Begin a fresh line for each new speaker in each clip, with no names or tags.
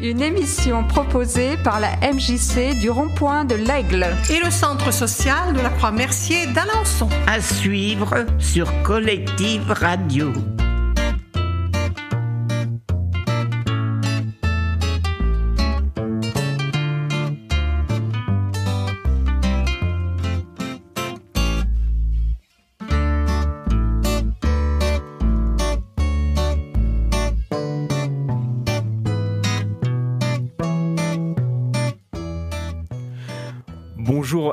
Une émission proposée par la MJC du rond-point de l'Aigle.
Et le centre social de la Croix-Mercier d'Alençon.
À suivre sur Collective Radio.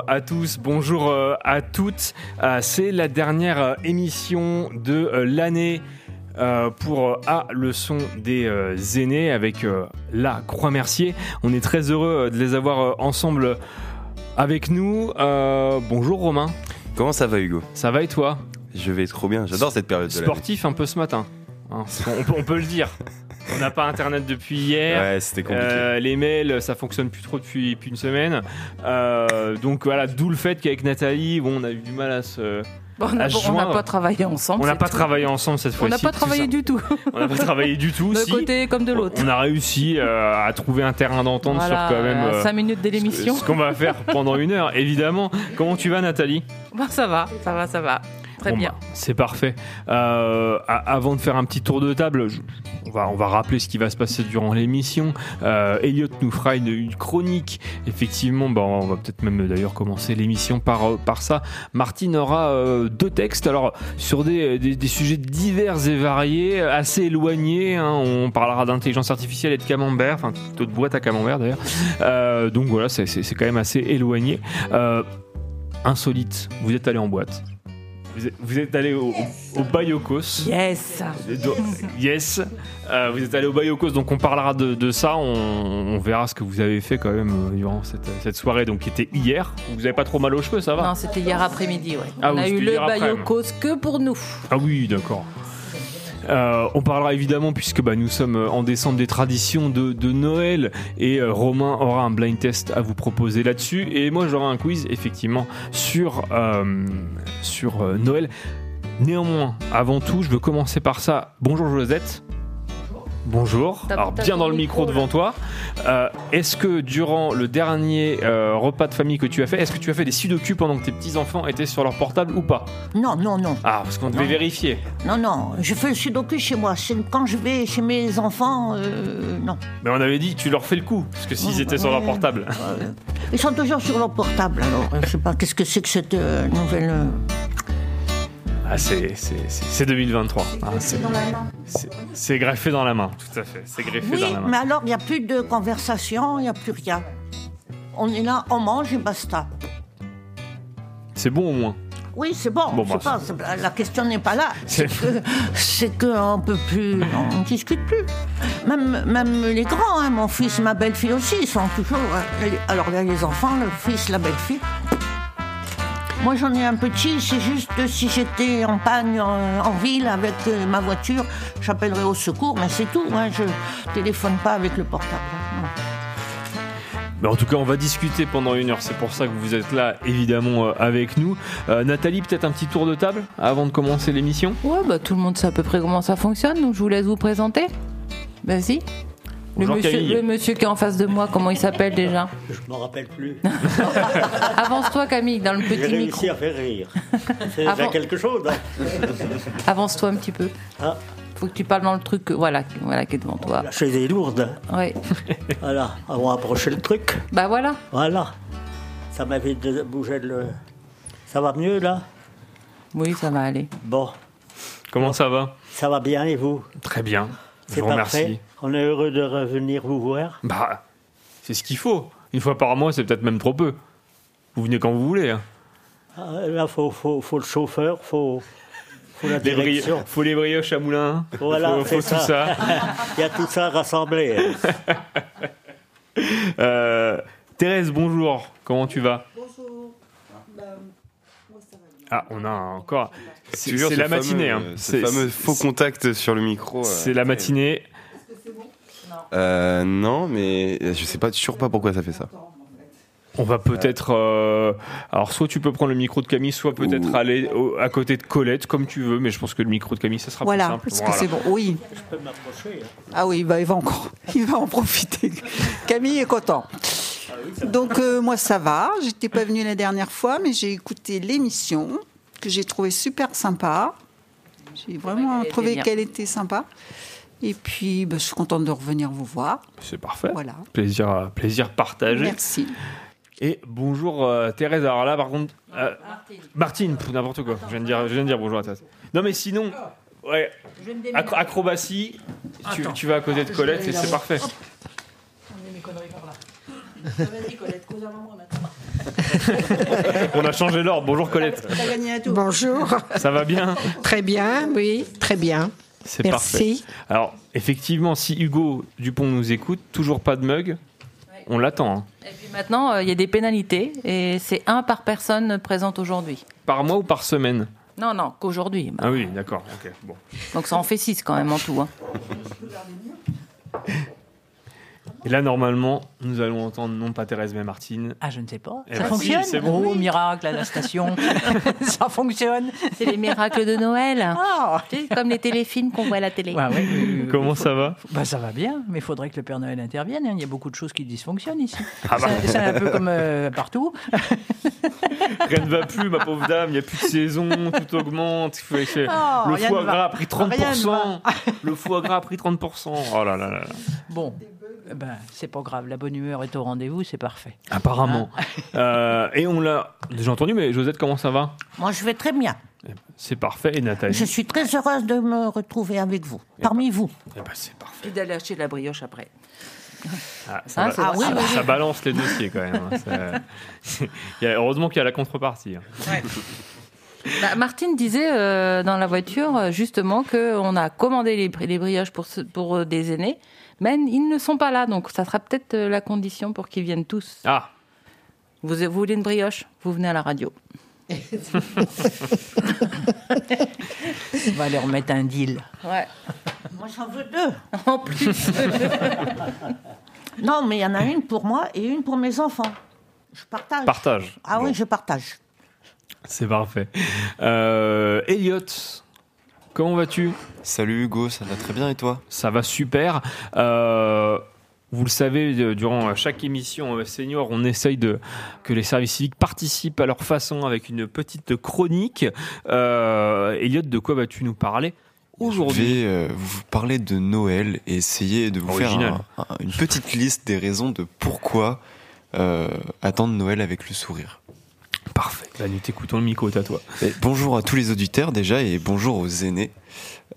Bonjour à tous, bonjour euh, à toutes. Euh, C'est la dernière euh, émission de l'année euh, pour A, le son des euh, aînés avec euh, la Croix-Mercier. On est très heureux de les avoir ensemble avec nous. Bonjour Romain,
Comment ça va Hugo?
Ça va et toi?
Je vais trop bien, j'adore cette période de.
Sportif un peu ce matin, hein, on, peut, on peut le dire. On n'a pas internet depuis hier.
Ouais, c'était compliqué.
Euh, les mails, ça fonctionne plus trop depuis, depuis une semaine. Euh, donc voilà, d'où le fait qu'avec Nathalie, bon, on a eu du mal à se.
Bon, on n'a pas travaillé ensemble.
On n'a pas
tout.
travaillé ensemble cette
On
fois-ci.
n'a pas travaillé du tout.
On n'a pas travaillé du tout.
D'un
si.
côté comme de l'autre.
On a réussi euh, à trouver un terrain d'entente
Voilà,
sur quand même. euh,
5 minutes de
ce-
l'émission.
Ce qu'on va faire pendant une heure, évidemment. Comment tu vas, Nathalie?
Bon, ça va, ça va, ça va. Très
Bon,
bien.
bah, c'est parfait. Euh, avant de faire un petit tour de table, je- on, va, on va rappeler ce qui va se passer durant l'émission. Euh, Elliot nous fera une, une chronique. Effectivement, bah, on va peut-être même d'ailleurs commencer l'émission par, euh, par ça. Martine aura euh, deux textes, alors sur des, des- des sujets divers et variés, assez éloignés. hein. On parlera d'intelligence artificielle et de camembert, enfin plutôt de boîte à camembert d'ailleurs. Donc voilà, c'est- quand même assez éloigné. Insolite, vous êtes allé en boîte. Vous êtes, vous êtes allé au, au Bayokos.
Yes.
Yes, Euh, vous êtes allé au Bayokos, donc on parlera de, de ça. On, on verra ce que vous avez fait quand même euh, durant cette, cette soirée, donc qui était hier. Vous avez pas trop mal aux cheveux, ça va?
Non, c'était hier après-midi, ouais.
Ah
on
oui,
a eu le. Bayokos que pour nous.
Ah oui, d'accord. Euh, on parlera évidemment, puisque bah, nous sommes en décembre, des traditions de, Noël et euh, Romain aura un blind test à vous proposer là-dessus. Et moi, j'aurai un quiz, effectivement, sur, euh, euh, Noël. Néanmoins, avant tout, je veux commencer par ça. Bonjour Josette. Bonjour. Alors bien dans le micro
micro,
devant toi. Euh, est-ce que durant le dernier euh, repas de famille que tu as fait, est-ce que tu as fait des sudoku pendant que tes petits enfants étaient sur leur portable ou pas?
Non, non, non.
Ah, parce qu'on devait
Non.
vérifier.
Non, non. Je fais le sudoku chez moi. C'est quand je vais chez mes enfants, euh, non.
Mais on avait dit, tu leur fais le coup, parce que s'ils étaient sur leur
ouais.
portable.
Ils sont toujours sur leur portable, alors. Je sais pas, qu'est-ce que c'est que cette euh, nouvelle. euh,
Ah, c'est, c'est, c'est, c'est 2023. Ah, c'est, greffé dans la main, tout à fait. C'est greffé
Oui,
dans la main.
mais alors, il n'y a plus de conversation, il n'y a plus rien. On est là, on mange et basta.
C'est bon au moins.
Oui, c'est bon.
Bon, bah,
pas, la question n'est pas là.
C'est-
C'est que c'est qu'on peut plus, on ne discute plus. Même, même les grands, hein, mon fils, ma belle-fille aussi, ils sont toujours. hein, Alors là, les enfants, le fils, la belle-fille. Moi, j'en ai un petit. C'est juste si j'étais en panne en, en ville avec euh, ma voiture, j'appellerais au secours, mais c'est tout. Hein, je téléphone pas avec le portable.
Mais en tout cas, on va discuter pendant une heure. C'est pour ça que vous êtes là, évidemment, euh, avec nous. Euh, Nathalie, peut-être un petit tour de table avant de commencer l'émission?
Ouais, bah tout le monde sait à peu près comment ça fonctionne, donc je vous laisse vous présenter. Vas-y. Le monsieur,
Camille.
le monsieur qui est en face de moi, comment il s'appelle déjà
Je m'en rappelle plus.
Avance-toi Camille, dans le
J'ai
petit micro.
réussi à faire rire. C'est déjà quelque chose. hein.
Avance-toi un petit peu.
Ah.
Faut que tu parles dans le truc, voilà, voilà, qui est devant toi.
La chaise est lourde.
Ouais.
Voilà, on va approcher le truc.
Bah voilà.
Voilà. Ça m'avait de- bougé le. Ça va mieux là?
Oui, ça va aller.
Bon,
Comment ça va?
Ça va bien et vous?
Très bien. Je
C'est
vous remercie.
parfait. On est heureux de revenir vous voir.
Bah, c'est ce qu'il faut. Une fois par mois, c'est peut-être même trop peu. Vous venez quand vous voulez. hein.
Ah, Là, faut, faut, faut le chauffeur, faut, faut la
Les
direction.
faut les brioches à moulin.
Voilà,
faut, tout ça.
Il y a tout ça rassemblé.
Euh, Thérèse, bonjour. Comment tu vas? Ah, on a encore. C'est c'est
ce
la matinée.
fameux-
hein.
Ce
C'est
fameux
c'est-
faux contact sur le micro. euh,
C'est la matinée.
Euh, non, mais je sais pas toujours pas pourquoi ça fait ça.
On va peut-être. euh, alors, soit tu peux prendre le micro de Camille, soit peut-être aller au- à côté de Colette, comme tu veux, mais je pense que le micro de Camille, ça sera
Voilà,
plus simple.
parce que
Voilà.
c'est bon. Oui.
Je peux m'approcher. hein.
Ah oui, bah, il va encore, il va en profiter. Camille est content. Donc euh, moi ça va. J'étais pas venue la dernière fois, mais j'ai écouté l'émission que j'ai trouvé super sympa. J'ai vraiment trouvé qu'elle était sympa. Et puis bah, je suis contente de revenir vous voir.
C'est parfait.
Voilà.
Plaisir, euh, plaisir partagé.
Merci.
Et bonjour euh, Thérèse. Alors là, par contre. euh, Martine, pff, n'importe quoi. Je viens, de dire, je viens de dire bonjour à Thérèse. Non, mais sinon. Ouais. Acro- acrobatie, tu, tu vas à côté de Colette et c'est parfait. On a changé l'ordre. Bonjour Colette.
Bonjour.
Ça va bien
Très bien, oui, très bien.
C'est parfait.
Merci.
Alors, effectivement, si Hugo Dupont nous écoute, toujours pas de mug, on l'attend. hein.
Et puis maintenant, euh, il y a des pénalités et c'est un par personne présente aujourd'hui.
Par mois ou par semaine?
Non, non, qu'aujourd'hui. Bah,
Ah oui, d'accord. ok, bon.
Donc ça en fait 6 quand même en tout. hein.
Et là, normalement, nous allons entendre non pas Thérèse, mais Martine.
Ah, je ne sais pas.
Eh
ça
ben,
fonctionne
si, c'est bon.
Oh, miracle à la station. ça fonctionne.
C'est les miracles de Noël.
Ah.
Tu sais, comme les téléfilms qu'on voit à la télé.
Ouais, ouais, euh,
Comment
faut-
ça va?
Bah, Ça va bien, mais il faudrait que le Père Noël intervienne. hein. Il y a beaucoup de choses qui dysfonctionnent ici.
Ah bah.
C'est- C'est un peu comme euh, partout.
Rien ne va plus, ma pauvre dame. Il n'y a plus de saison, tout augmente. Il faut essayer-
Oh,
le foie
va.
gras a pris
Rien ne
30%. Le foie gras a pris 30%. Oh là là là.
Bon, ben, c'est pas grave. La bonne humeur est au rendez-vous, c'est parfait.
Apparemment. Euh, et on l'a déjà entendu, mais Josette, comment ça va?
Moi, je vais très bien.
C'est parfait. Et Nathalie
Je suis très heureuse de me retrouver avec vous, parmi vous.
Eh ben, c'est parfait.
Et d'aller acheter de la brioche après.
Ah, ça,
Ah,
va-
c'est
Ah oui,
ça-
oui,
ça balance les dossiers quand même. hein. Ça- heureusement qu'il y a la contrepartie. hein.
Bah, Martine disait euh, dans la voiture euh, justement qu'on a commandé les, bri- les brioches pour, ce- pour des aînés, mais ils ne sont pas là, donc ça sera peut-être euh, la condition pour qu'ils viennent tous.
Ah,
Vous, vous voulez une brioche? Vous venez à la radio.
On va leur mettre un deal.
Ouais.
Moi, j'en veux deux.
En plus.
Non, mais il y en a une pour moi et une pour mes enfants. Je partage.
partage.
Ah
Bon,
oui, je partage.
C'est parfait. Euh, Elliot, comment vas-tu?
Salut Hugo, ça va très bien et toi?
Ça va super. Euh, vous le savez, euh, durant chaque émission euh, senior, on essaye de que les services civiques participent à leur façon avec une petite chronique. Euh, Elliot, de quoi vas-tu nous parler
Je
aujourd'hui
vais euh, vous parler de Noël et essayer de vous
Original.
faire un- un- une petite liste des raisons de pourquoi euh, attendre Noël avec le sourire.
Parfait. Bah, nous t'écoutons le micro, est à toi.
Et bonjour à tous les auditeurs déjà et bonjour aux aînés.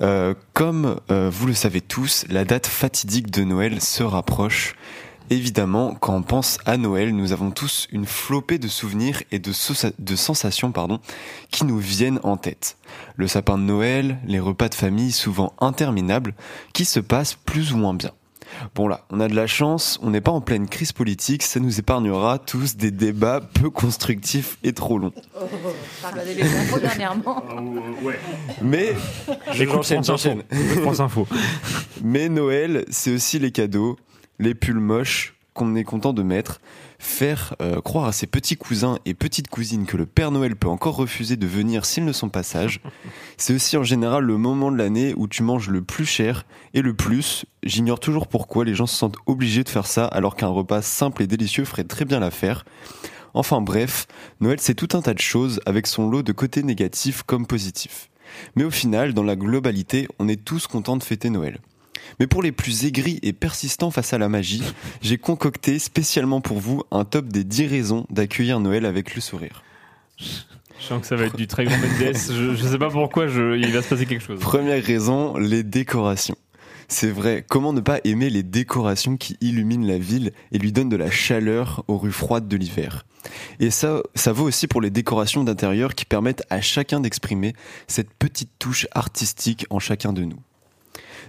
Euh, comme euh, vous le savez tous, la date fatidique de Noël se rapproche. Évidemment, quand on pense à Noël, nous avons tous une flopée de souvenirs et de, de sensations pardon, qui nous viennent en tête. Le sapin de Noël, les repas de famille souvent interminables, qui se passent plus ou moins bien. Bon là, on a de la chance, on n'est pas en pleine crise politique, ça nous épargnera tous des débats peu constructifs et trop longs.
T'as regardé les infos dernièrement.
Mais
Info.
Mais Noël, c'est aussi les cadeaux, les pulls moches qu'on est content de mettre, faire euh, croire à ses petits cousins et petites cousines que le Père Noël peut encore refuser de venir s'ils ne sont pas sages. C'est aussi en général le moment de l'année où tu manges le plus cher et le plus. J'ignore toujours pourquoi les gens se sentent obligés de faire ça alors qu'un repas simple et délicieux ferait très bien l'affaire. Enfin bref, Noël c'est tout un tas de choses avec son lot de côtés négatifs comme positifs. Mais au final, dans la globalité, on est tous contents de fêter Noël. Mais pour les plus aigris et persistants face à la magie, j'ai concocté spécialement pour vous un top des 10 raisons d'accueillir Noël avec le sourire.
Je sens que ça va être du très grand Mendes. Je, je sais pas pourquoi je, il va se passer quelque chose.
Première raison, les décorations. C'est vrai, comment ne pas aimer les décorations qui illuminent la ville et lui donnent de la chaleur aux rues froides de l'hiver? Et ça, ça vaut aussi pour les décorations d'intérieur qui permettent à chacun d'exprimer cette petite touche artistique en chacun de nous.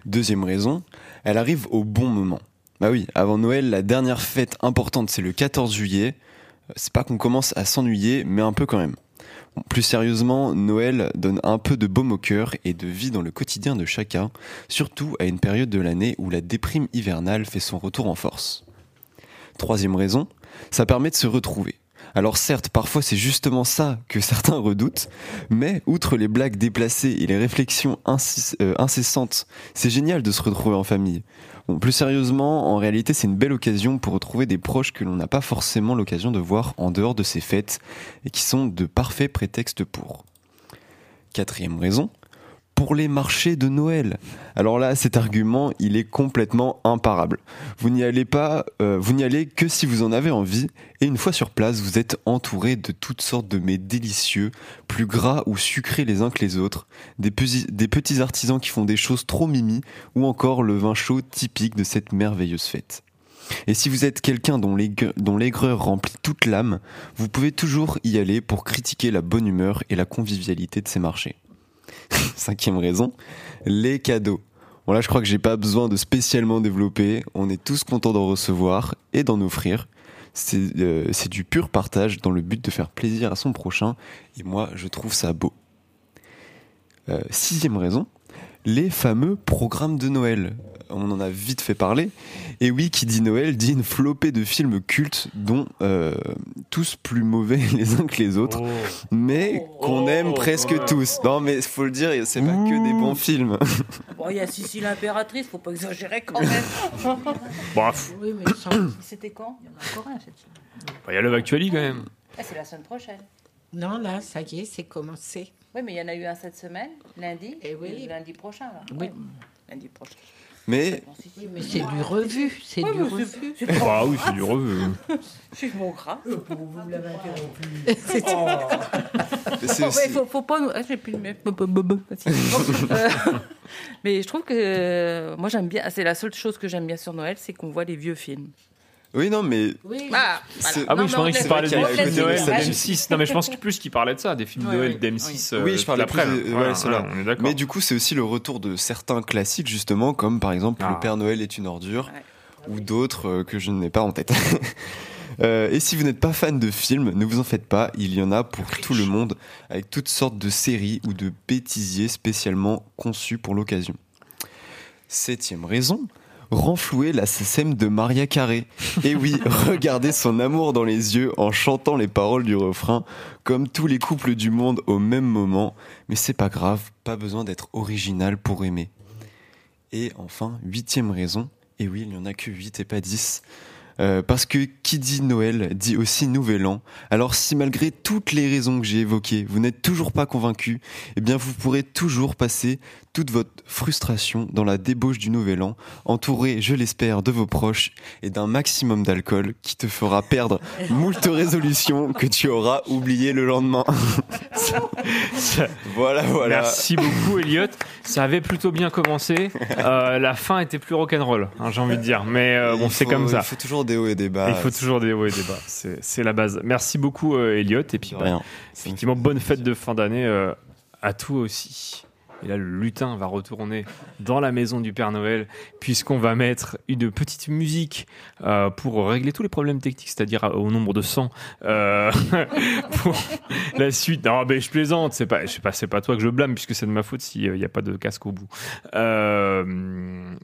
Deuxième raison, elle arrive au bon moment. Bah oui, avant Noël, la dernière fête importante, c'est le 14 juillet. C'est pas qu'on commence à s'ennuyer, mais un peu quand même. Plus sérieusement, Noël donne un peu de baume au cœur et de vie dans le quotidien de chacun, surtout à une période de l'année où la déprime hivernale fait son retour en force. Troisième raison, Ça permet de se retrouver. Alors certes, parfois c'est justement ça que certains redoutent, mais outre les blagues déplacées et les réflexions euh, incessantes, c'est génial de se retrouver en famille. Plus sérieusement, en réalité c'est une belle occasion pour retrouver des proches que l'on n'a pas forcément l'occasion de voir en dehors de ces fêtes et qui sont de parfaits prétextes pour. Quatrième raison, pour les marchés de Noël. Alors là, cet argument, il est complètement imparable. Vous n'y allez pas, euh, vous n'y allez que si vous en avez envie, et une fois sur place, vous êtes entouré de toutes sortes de mets délicieux, plus gras ou sucrés les uns que les autres, des, petits- des petits artisans qui font des choses trop mimi, ou encore le vin chaud typique de cette merveilleuse fête. Et si vous êtes quelqu'un dont l'aigreur remplit toute l'âme, vous pouvez toujours y aller pour critiquer la bonne humeur et la convivialité de ces marchés. Cinquième raison, les cadeaux. Bon là je crois que j'ai pas besoin de spécialement développer, on est tous contents d'en recevoir et d'en offrir. C'est euh, du pur partage dans le but de faire plaisir à son prochain et moi je trouve ça beau. Euh, sixième raison, les fameux programmes de Noël. On en a vite fait parler. Et oui, qui dit Noël dit une flopée de films cultes, dont euh, tous plus mauvais les uns que les autres, mais qu'on aime presque tous. Non, mais faut le dire, c'est pas que des bons films.
Bon, il y a Sissi l'impératrice, faut pas exagérer quand même.
Bref,
Oui, mais
C'était quand? Il y en a encore un cette semaine.
bah, il y a Love Actually quand même.
Ah, c'est la semaine prochaine.
Non, là, ça y est, c'est commencé.
Oui, mais il y en a eu un cette semaine, lundi,
Eh oui.
et lundi prochain. Là.
Oui.
Ouais, Lundi prochain.
Mais.
Oui, c'est du revu. C'est
Ouais,
du revu.
c'est- c'est
Bah oui, c'est du revue.
C'est mon gras.
c'est
Ouais,
aussi-
faut, faut pas nous. Ah, j'ai plus le même. Euh, Mais je trouve que euh, moi j'aime bien. C'est la seule chose que j'aime bien sur Noël, c'est qu'on voit les vieux films.
Oui, non, mais
Oui,
Ah,
Ah
Non,
oui, je pensais qu'il parlait
a
films de Noël
nostalgique.
d'M6. Non, mais je pense que plus qu'il parlait de ça, des films de
Ouais,
Noël
oui.
d'M6.
Oui,
euh,
je parlais plus de- ouais,
est d'accord.
Mais du coup, c'est aussi le retour de certains classiques, justement, comme par exemple
Ah.
Le Père Noël est une ordure,
Ouais.
ou d'autres euh, que je n'ai pas en tête. Euh, et si vous n'êtes pas fan de films, ne vous en faites pas, il y en a pour tout le monde, avec toutes sortes de séries ou de bêtisiers spécialement conçus pour l'occasion. Septième raison, renflouer la SSM de Maria Carré. Et oui, regardez son amour dans les yeux en chantant les paroles du refrain, comme tous les couples du monde au même moment. Mais c'est pas grave, pas besoin d'être original pour aimer. Et enfin, huitième raison, et oui, il n'y en a que huit et pas dix. Euh, parce que qui dit Noël dit aussi Nouvel An. Alors si malgré toutes les raisons que j'ai évoquées, vous n'êtes toujours pas convaincu, eh bien vous pourrez toujours passer toute votre frustration dans la débauche du Nouvel An, entouré, je l'espère, de vos proches et d'un maximum d'alcool qui te fera perdre moult résolutions que tu auras oubliées le lendemain. Voilà, voilà.
Merci beaucoup, Elliot. Ça avait plutôt bien commencé. Euh, la fin était plus rock'n'roll, hein, j'ai envie de dire. Mais euh, bon, c'est comme ça.
Il faut toujours des hauts et des bas.
Il faut toujours des hauts et des bas. C'est la base. Merci beaucoup, euh, Elliot. Et puis, bah,
rien.
effectivement, bonne fête de fin d'année euh, à toi aussi. Et là, le lutin va retourner dans la maison du Père Noël, puisqu'on va mettre une petite musique euh, pour régler tous les problèmes techniques, c'est-à-dire euh, au nombre de 100 euh, pour la suite. Non, mais je plaisante, c'est pas, c'est pas toi que je blâme, puisque c'est de ma faute s'il n'y a pas de casque au bout. Euh,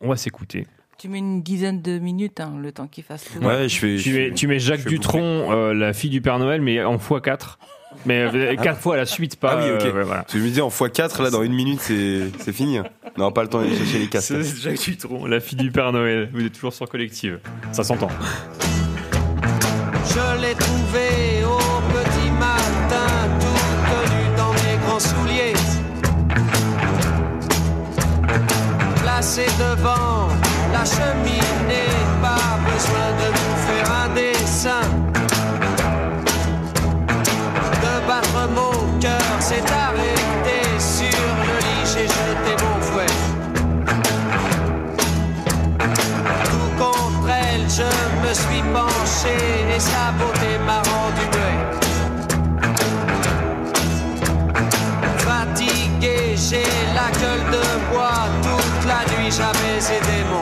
on va s'écouter.
Tu mets une dizaine de minutes, hein, le temps qu'il fasse tout.
Ouais, je fais.
Tu
je
mets,
fais-
tu mets Jacques Dutronc, euh, la fille du Père Noël, mais en x4. Mais euh, quatre fois à la suite, pas.
Ah oui, ok.
euh, ouais, voilà.
Je me disais en x4, là, dans une minute, c'est c'est fini. On n'aura pas le temps d'aller chercher les casques.
C'est Jacques Dutronc, la fille du Père Noël. Vous êtes toujours sur Collective. Ça s'entend.
Je l'ai trouvé au petit matin, tout nu dans mes grands souliers. Placé devant la cheminée, pas besoin de nous faire un dessin. S'est arrêté sur le lit, j'ai jeté mon fouet. Tout contre elle, je me suis penché et sa beauté m'a rendu muet. Fatigué, j'ai la gueule de bois. Toute la nuit, j'avais aidé mon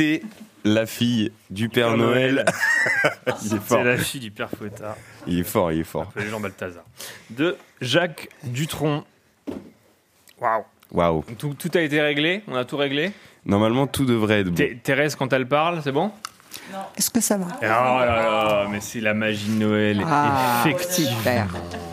C'était la fille du Père Noël.
il est fort.
C'est la fille du père Fouettard.
Il est fort, il est fort.
appelé Jean Balthazar. De Jacques Dutronc. Waouh.
Waouh.
Tout, tout a été réglé? On a tout réglé?
Normalement, tout devrait être bon.
Thé- Thérèse, quand elle parle, c'est bon?
Est-ce que ça va?
Oh là là, mais c'est la magie de Noël.
Ah,
Effectivement.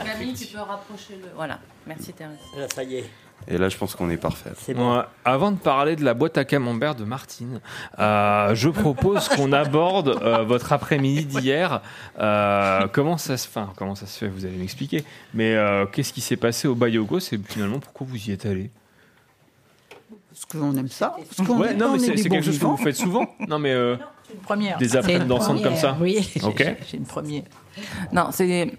Camille, tu peux rapprocher le. Voilà, merci Thérèse.
Là, ça y est.
Et là, je pense qu'on est parfait.
C'est bon.
Ouais, avant de parler de la boîte à camembert de Martine, euh, je propose qu'on aborde euh, votre après-midi d'hier. Euh, comment ça se fait Comment ça se fait Vous allez m'expliquer. Mais euh, qu'est-ce qui s'est passé au Bayogos et finalement pourquoi vous y êtes allé?
Parce qu'on aime ça. Parce
Ouais, non,
on
mais
est
c'est c'est quelque chose que vous faites souvent. Non, mais euh,
Une première.
Des après-midi
C'est
comme ça
Oui,
Ok.
j'ai- j'ai une première.
Non, c'est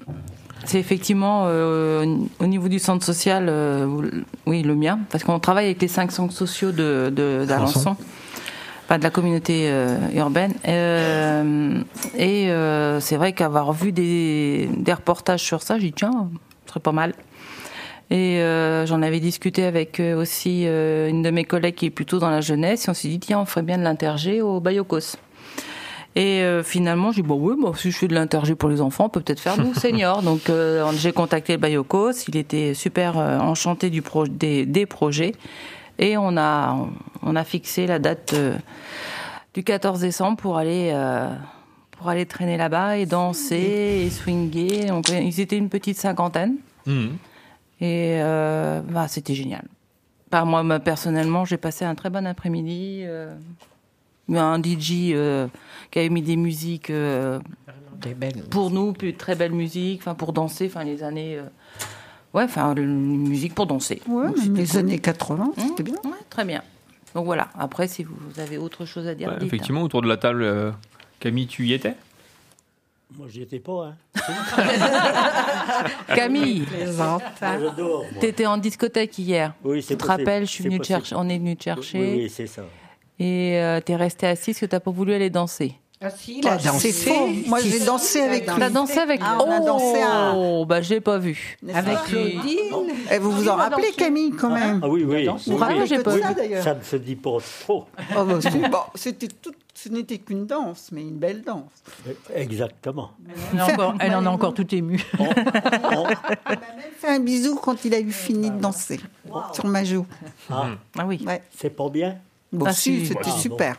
c'est effectivement euh, au niveau du centre social, euh, oui, le mien, parce qu'on travaille avec les cinq centres sociaux de de- d'Alençon, de la communauté euh, urbaine. Et c'est vrai qu'avoir vu des, des reportages sur ça, j'ai dit tiens, ce serait pas mal. Et j'en avais discuté avec aussi une de mes collègues qui est plutôt dans la jeunesse, et on s'est dit tiens, on ferait bien de l'interger au Bayocos. Et euh, finalement, j'ai dit, bon, oui, bon, si je fais de l'intergé pour les enfants, on peut peut-être faire nous, seniors. Donc, euh, j'ai contacté le Bayocos. Il était super euh, enchanté du pro des, des projets. Et on a, on a fixé la date du 14 décembre pour aller, pour aller traîner là-bas et danser et swinguer. Ils étaient une petite cinquantaine. Et euh, bah, c'était génial. Bah, moi, personnellement, j'ai passé un très bon après-midi. euh, un DJ euh, qui avait mis des musiques euh,
Des belles.
pour nous, puis très belles musiques, enfin pour danser, enfin les années, euh, ouais, enfin une musique pour danser.
Ouais,
Donc,
les
cool.
années 80, c'était bien.
Ouais, très bien. Donc voilà. Après, si vous avez autre chose à dire,
ouais,
dites.
effectivement, autour de la table, euh, Camille, tu y étais?
Moi, j'y étais pas. Hein.
Camille,
moi.
t'étais en discothèque hier.
Oui,
Tu
c'est
te
possible,
rappelles, je suis
possible.
chercher, on est venu te chercher
Oui, oui, c'est ça.
Et euh, t'es resté assise parce que t'as pas voulu aller danser.
Ah si, il a dansé.
C'est faux. Moi, j'ai dansé avec lui.
T'as dansé avec
Ah, on a dansé à-
Oh, bah j'ai pas vu.
Avec Claudine.
Et vous vous en rappelez, Camille, quand même
Ah oui, oui. oui,
Ah,
oui.
j'ai pas vu.
ça, d'ailleurs.
Ça ne se dit pas trop.
Oh, bah, c'est- bon, c'était tout, ce n'était qu'une danse, mais une belle danse.
Exactement.
Elle, est encore- elle en est encore tout émue.
Il m'a même fait un bisou quand il a eu fini de danser sur ma joue.
ah,
Ah oui.
Ouais.
c'est pas bien.
Bon,
Ah,
si,
si.
c'était
Ah, bon.
super.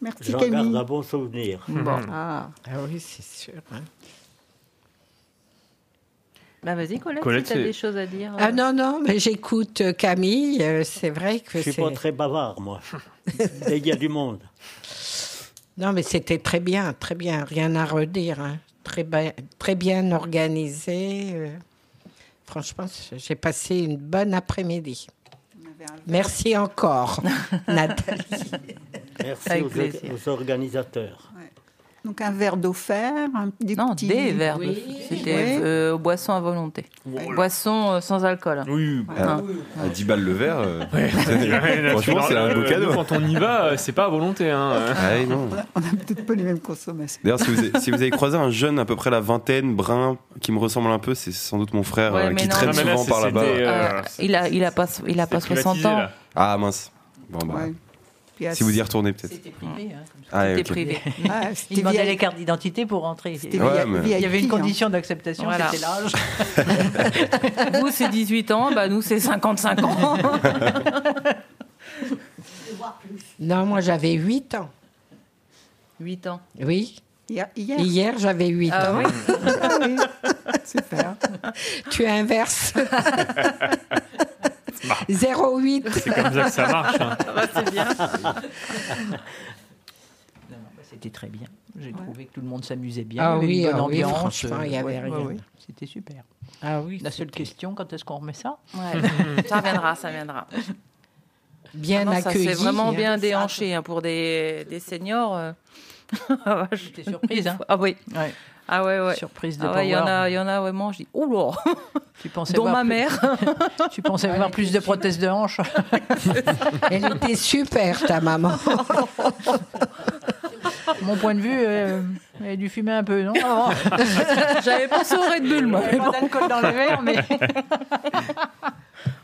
Merci
J'en
Camille.
garde un bon souvenir.
Bon, ah.
Ah oui, c'est sûr. hein.
Bah vas-y Colette,
Colette,
si t'as
c'est-
des choses à dire.
Ah
euh.
non, non, mais j'écoute euh, Camille. euh, C'est vrai que
Je suis
c'est.
pas très bavard, moi. Et il y a du monde.
Non, mais c'était très bien, très bien. Rien à redire. hein. Très, ba- très bien organisé. Franchement, j'ai passé une bonne après-midi. Merci encore, Nathalie.
Merci aux organisateurs.
Donc un verre d'offert, un des
Non,
petits...
des verres.
Oui.
C'était
Oui.
euh, boisson à volonté. Boisson euh, sans alcool.
Oui.
À,
Hein.
à 10 balles le verre, euh,
Franchement,
franchement, c'est un beau cadeau.
Quand on y va, euh, c'est pas à volonté. Hein.
Ah non.
On n'a peut-être pas les mêmes consommations.
D'ailleurs, si vous, avez, si vous avez croisé un jeune à peu près la vingtaine, brun, qui me ressemble un peu, c'est sans doute mon frère
Ouais,
euh, qui
non.
traîne
Non,
là,
souvent par là-bas.
euh,
Euh, il a, il a pas, il a pas
C'est
60
privatisé,
ans.
là.
Ah mince. Bon, bah,
Ouais. À-
Si vous y retournez, peut-être.
C'était privé. Hein.
Ah,
C'était
ok.
privé.
Ah,
les cartes d'identité pour rentrer.
Ouais,
via-
mais-
Il y avait une
hein.
condition d'acceptation,
Voilà.
c'était l'âge.
Vous, c'est 18 ans, bah nous, c'est 55 ans.
Non, moi j'avais 8 ans.
8 ans.
Oui.
Hier, hier.
Hier, j'avais 8
Ah
ans.
oui
Ah oui. Super.
Tu inverses. 08.
C'est comme ça que ça marche. hein.
c'est bien.
Non, non, bah, C'était très bien. J'ai trouvé que tout le monde s'amusait bien.
Ah oui,
une bonne
ah oui,
ambiance.
franchement, il y avait
ouais,
rien.
ouais, ouais, C'était super.
Ah oui.
La seule question, quand est-ce qu'on remet ça
Ouais. ça viendra, ça viendra.
Bien
Ah non, ça
accueilli.
s'est vraiment
hein.
bien déhanché hein, pour des, des seniors. euh. Ah.
J'étais surprise. Hein.
Ah oui.
Ouais.
Ah ouais, ouais.
Surprise de
Ah ouais, il y en a, il y en a vraiment. Je dis, oula,
Tu pensais
dont ma
plus-
mère.
Tu pensais avoir plus de prothèses de hanche
Elle était super, ta maman.
Mon point de vue, euh, elle a dû fumer un peu, non
J'avais pensé au Red Bull, moi.
Il y avait pas d'alcool dans les verres, mais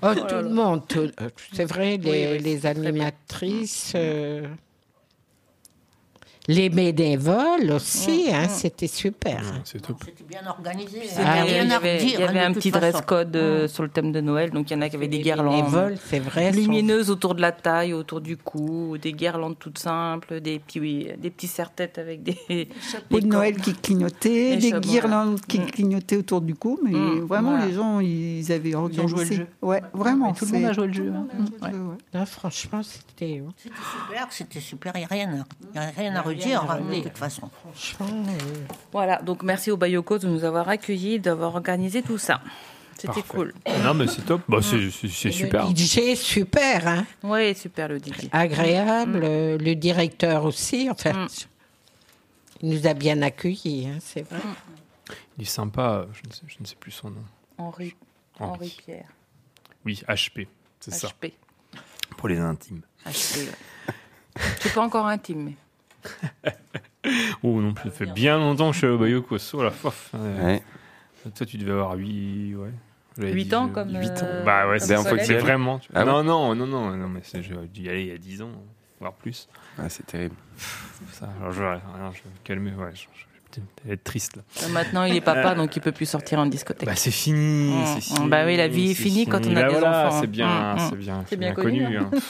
Oh, tout le monde. tout- C'est vrai, les,
Oui, oui,
les animatrices. euh, les bénévoles aussi, hein, c'était super.
Top.
C'était bien organisé.
C'était-
Ah,
il y avait, il y avait
hein,
un petit dress code euh, sur le thème de Noël. Donc il y en a qui avaient des guirlandes
bénévoles, c'est vrai. sont-
lumineuses autour de la taille, autour du cou, des guirlandes toutes simples, des petits, des petits serre-têtes avec des.
Chapeau de
des
Noël qui clignotait,
Les
des
chapeaux,
guirlandes qui
Mm.
clignotaient autour du cou, mais
Mm,
vraiment
voilà.
les gens ils avaient organisé.
joué le jeu.
Ouais, vraiment.
tout le monde a joué le jeu. hein. Ouais.
ouais.
Ah, franchement, c'était.
C'était super, c'était super, il n'y a rien à, y a rien à redire, de toute façon.
Franchement,
Voilà, donc merci au Bayoko de nous avoir accueillis, d'avoir organisé tout ça. C'était cool.
Non, mais c'est top. Bah, c'est super.
Le DJ, super, hein,
Oui, super le DJ.
agréable. euh, Le directeur aussi, en fait.
Mm.
Il nous a bien accueillis, hein, c'est vrai.
Il est sympa. Je ne sais, je ne sais plus son nom.
Henri,
Henri.
Henri Pierre.
Oui, HP. C'est ça.
HP.
Pour les intimes.
HP, ouais. Je suis pas encore intime, mais.
Oh non, ça fait bien longtemps que je suis au Bayoko. Oh la fof.
Ouais.
Toi, tu devais avoir 8, ouais. J'avais
8
dit,
ans comme,
8 ans.
euh,
Bah ouais, c'est vraiment. tu-
Ah
non, non, non, non, non, mais c'est- j'aurais dû y aller il y a 10 ans, voire plus.
Ah, c'est terrible.
Ça, alors je, vais me calmer, ouais, je, je- être triste là.
Euh, Maintenant, il est papa, donc il peut plus sortir en discothèque.
Bah c'est fini,
Mm,
c'est
mm,
fini.
bah oui, la vie est
c'est
finie quand on a
Bah
des
voilà,
enfants.
C'est bien,
Mm,
c'est bien,
C'est bien connu,
hein.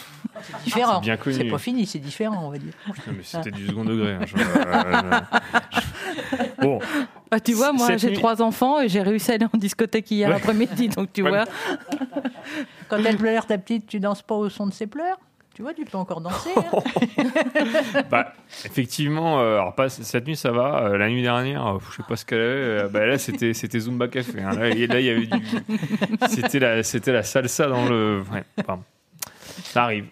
C'est différent.
C'est bien connu.
C'est pas fini, c'est différent, on va dire.
Non, mais c'était du second degré. hein, je- je- Bon,
Bah, tu vois, moi, j'ai
nuit-
trois enfants et j'ai réussi à aller en discothèque hier
Ouais.
après-midi, donc tu
Ouais.
vois.
Quand elle pleure, ta petite, tu danses pas au son de ses pleurs? Tu vois, tu peux encore danser. hein.
bah, effectivement, euh, alors pas cette nuit ça va. euh, la nuit dernière, euh, je sais pas ce qu'elle avait. euh, bah, là, c'était c'était Zumba Café. hein. Là, il y avait du. C'était la c'était la salsa dans le. Ouais, pardon. Ça arrive,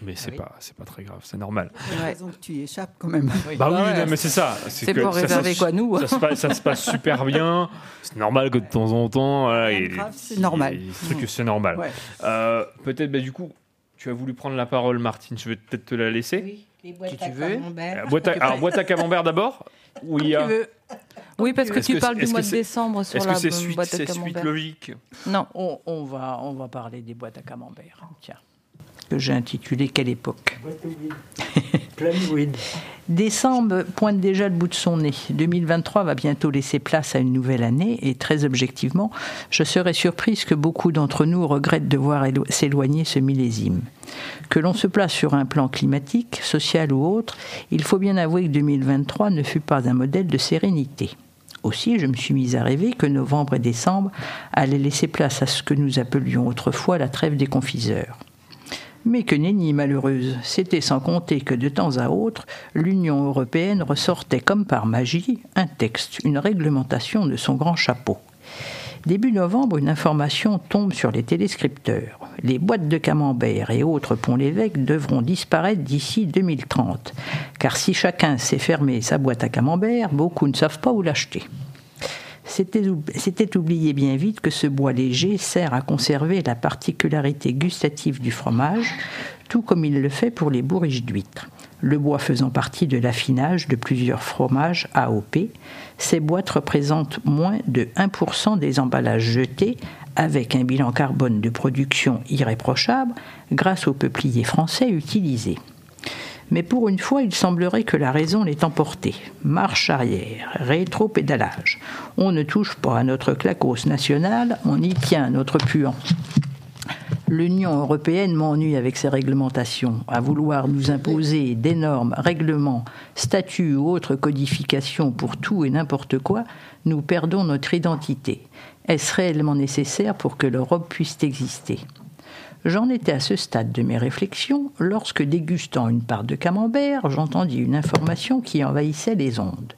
mais c'est pas c'est pas très grave, c'est normal.
Raison que tu y échappes quand même.
Bah oui,
ouais.
non, mais c'est ça.
C'est
que
pour
ça se-
réserver quoi, nous
ça se, passe, ça se passe super bien. C'est normal que de temps en temps. voilà,
c'est normal.
c'est normal.
Ouais.
Euh, Peut-être, bah, du coup, tu as voulu prendre la parole, Martine. Je vais peut-être te la laisser.
Oui, les boîtes
Si tu
à
veux.
camembert.
Euh, boîte à, alors, boîte à camembert d'abord Ou il y a.
Tu veux
Oui, parce que
Est-ce
tu
que
parles du
est-ce
mois
que
de décembre sur
Est-ce
la
que c'est
b-
suite,
boîte à
c'est suite
camembert.
logique?
Non.
on, on va, on va parler des boîtes à camembert. Tiens. Que j'ai intitulé Quelle époque Décembre pointe déjà le bout de son nez. 2023 va bientôt laisser place à une nouvelle année et très objectivement, je serais surprise que beaucoup d'entre nous regrettent de voir élo- s'éloigner ce millésime. Que l'on se place sur un plan climatique, social ou autre, il faut bien avouer que 2023 ne fut pas un modèle de sérénité. Aussi, je me suis mise à rêver que novembre et décembre allaient laisser place à ce que nous appelions autrefois la trêve des confiseurs. Mais que nenni malheureuse, c'était sans compter que de temps à autre, l'Union européenne ressortait comme par magie un texte, une réglementation de son grand chapeau. Début novembre, une information tombe sur les téléscripteurs. Les boîtes de camembert et autres ponts-l'évêque devront disparaître d'ici 2030. Car si chacun sait fermer sa boîte à camembert, beaucoup ne savent pas où l'acheter. C'était oub- C'était oublier bien vite que ce bois léger sert à conserver la particularité gustative du fromage, tout comme il le fait pour les bourriches d'huîtres. Le bois faisant partie de l'affinage de plusieurs fromages AOP, ces boîtes représentent moins de 1% des emballages jetés avec un bilan carbone de production irréprochable grâce aux peupliers français utilisés. Mais pour une fois, il semblerait que la raison l'ait emporté. Marche arrière, rétro-pédalage. On ne touche pas à notre clacos national, on y tient notre puant. L'Union européenne m'ennuie avec ses réglementations. À vouloir nous imposer des normes, règlements, statuts ou autres codifications pour tout et n'importe quoi, nous perdons notre identité. Est-ce réellement nécessaire pour que l'Europe puisse exister? J'en étais à ce stade de mes réflexions lorsque, dégustant une part de camembert, j'entendis une information qui envahissait les ondes.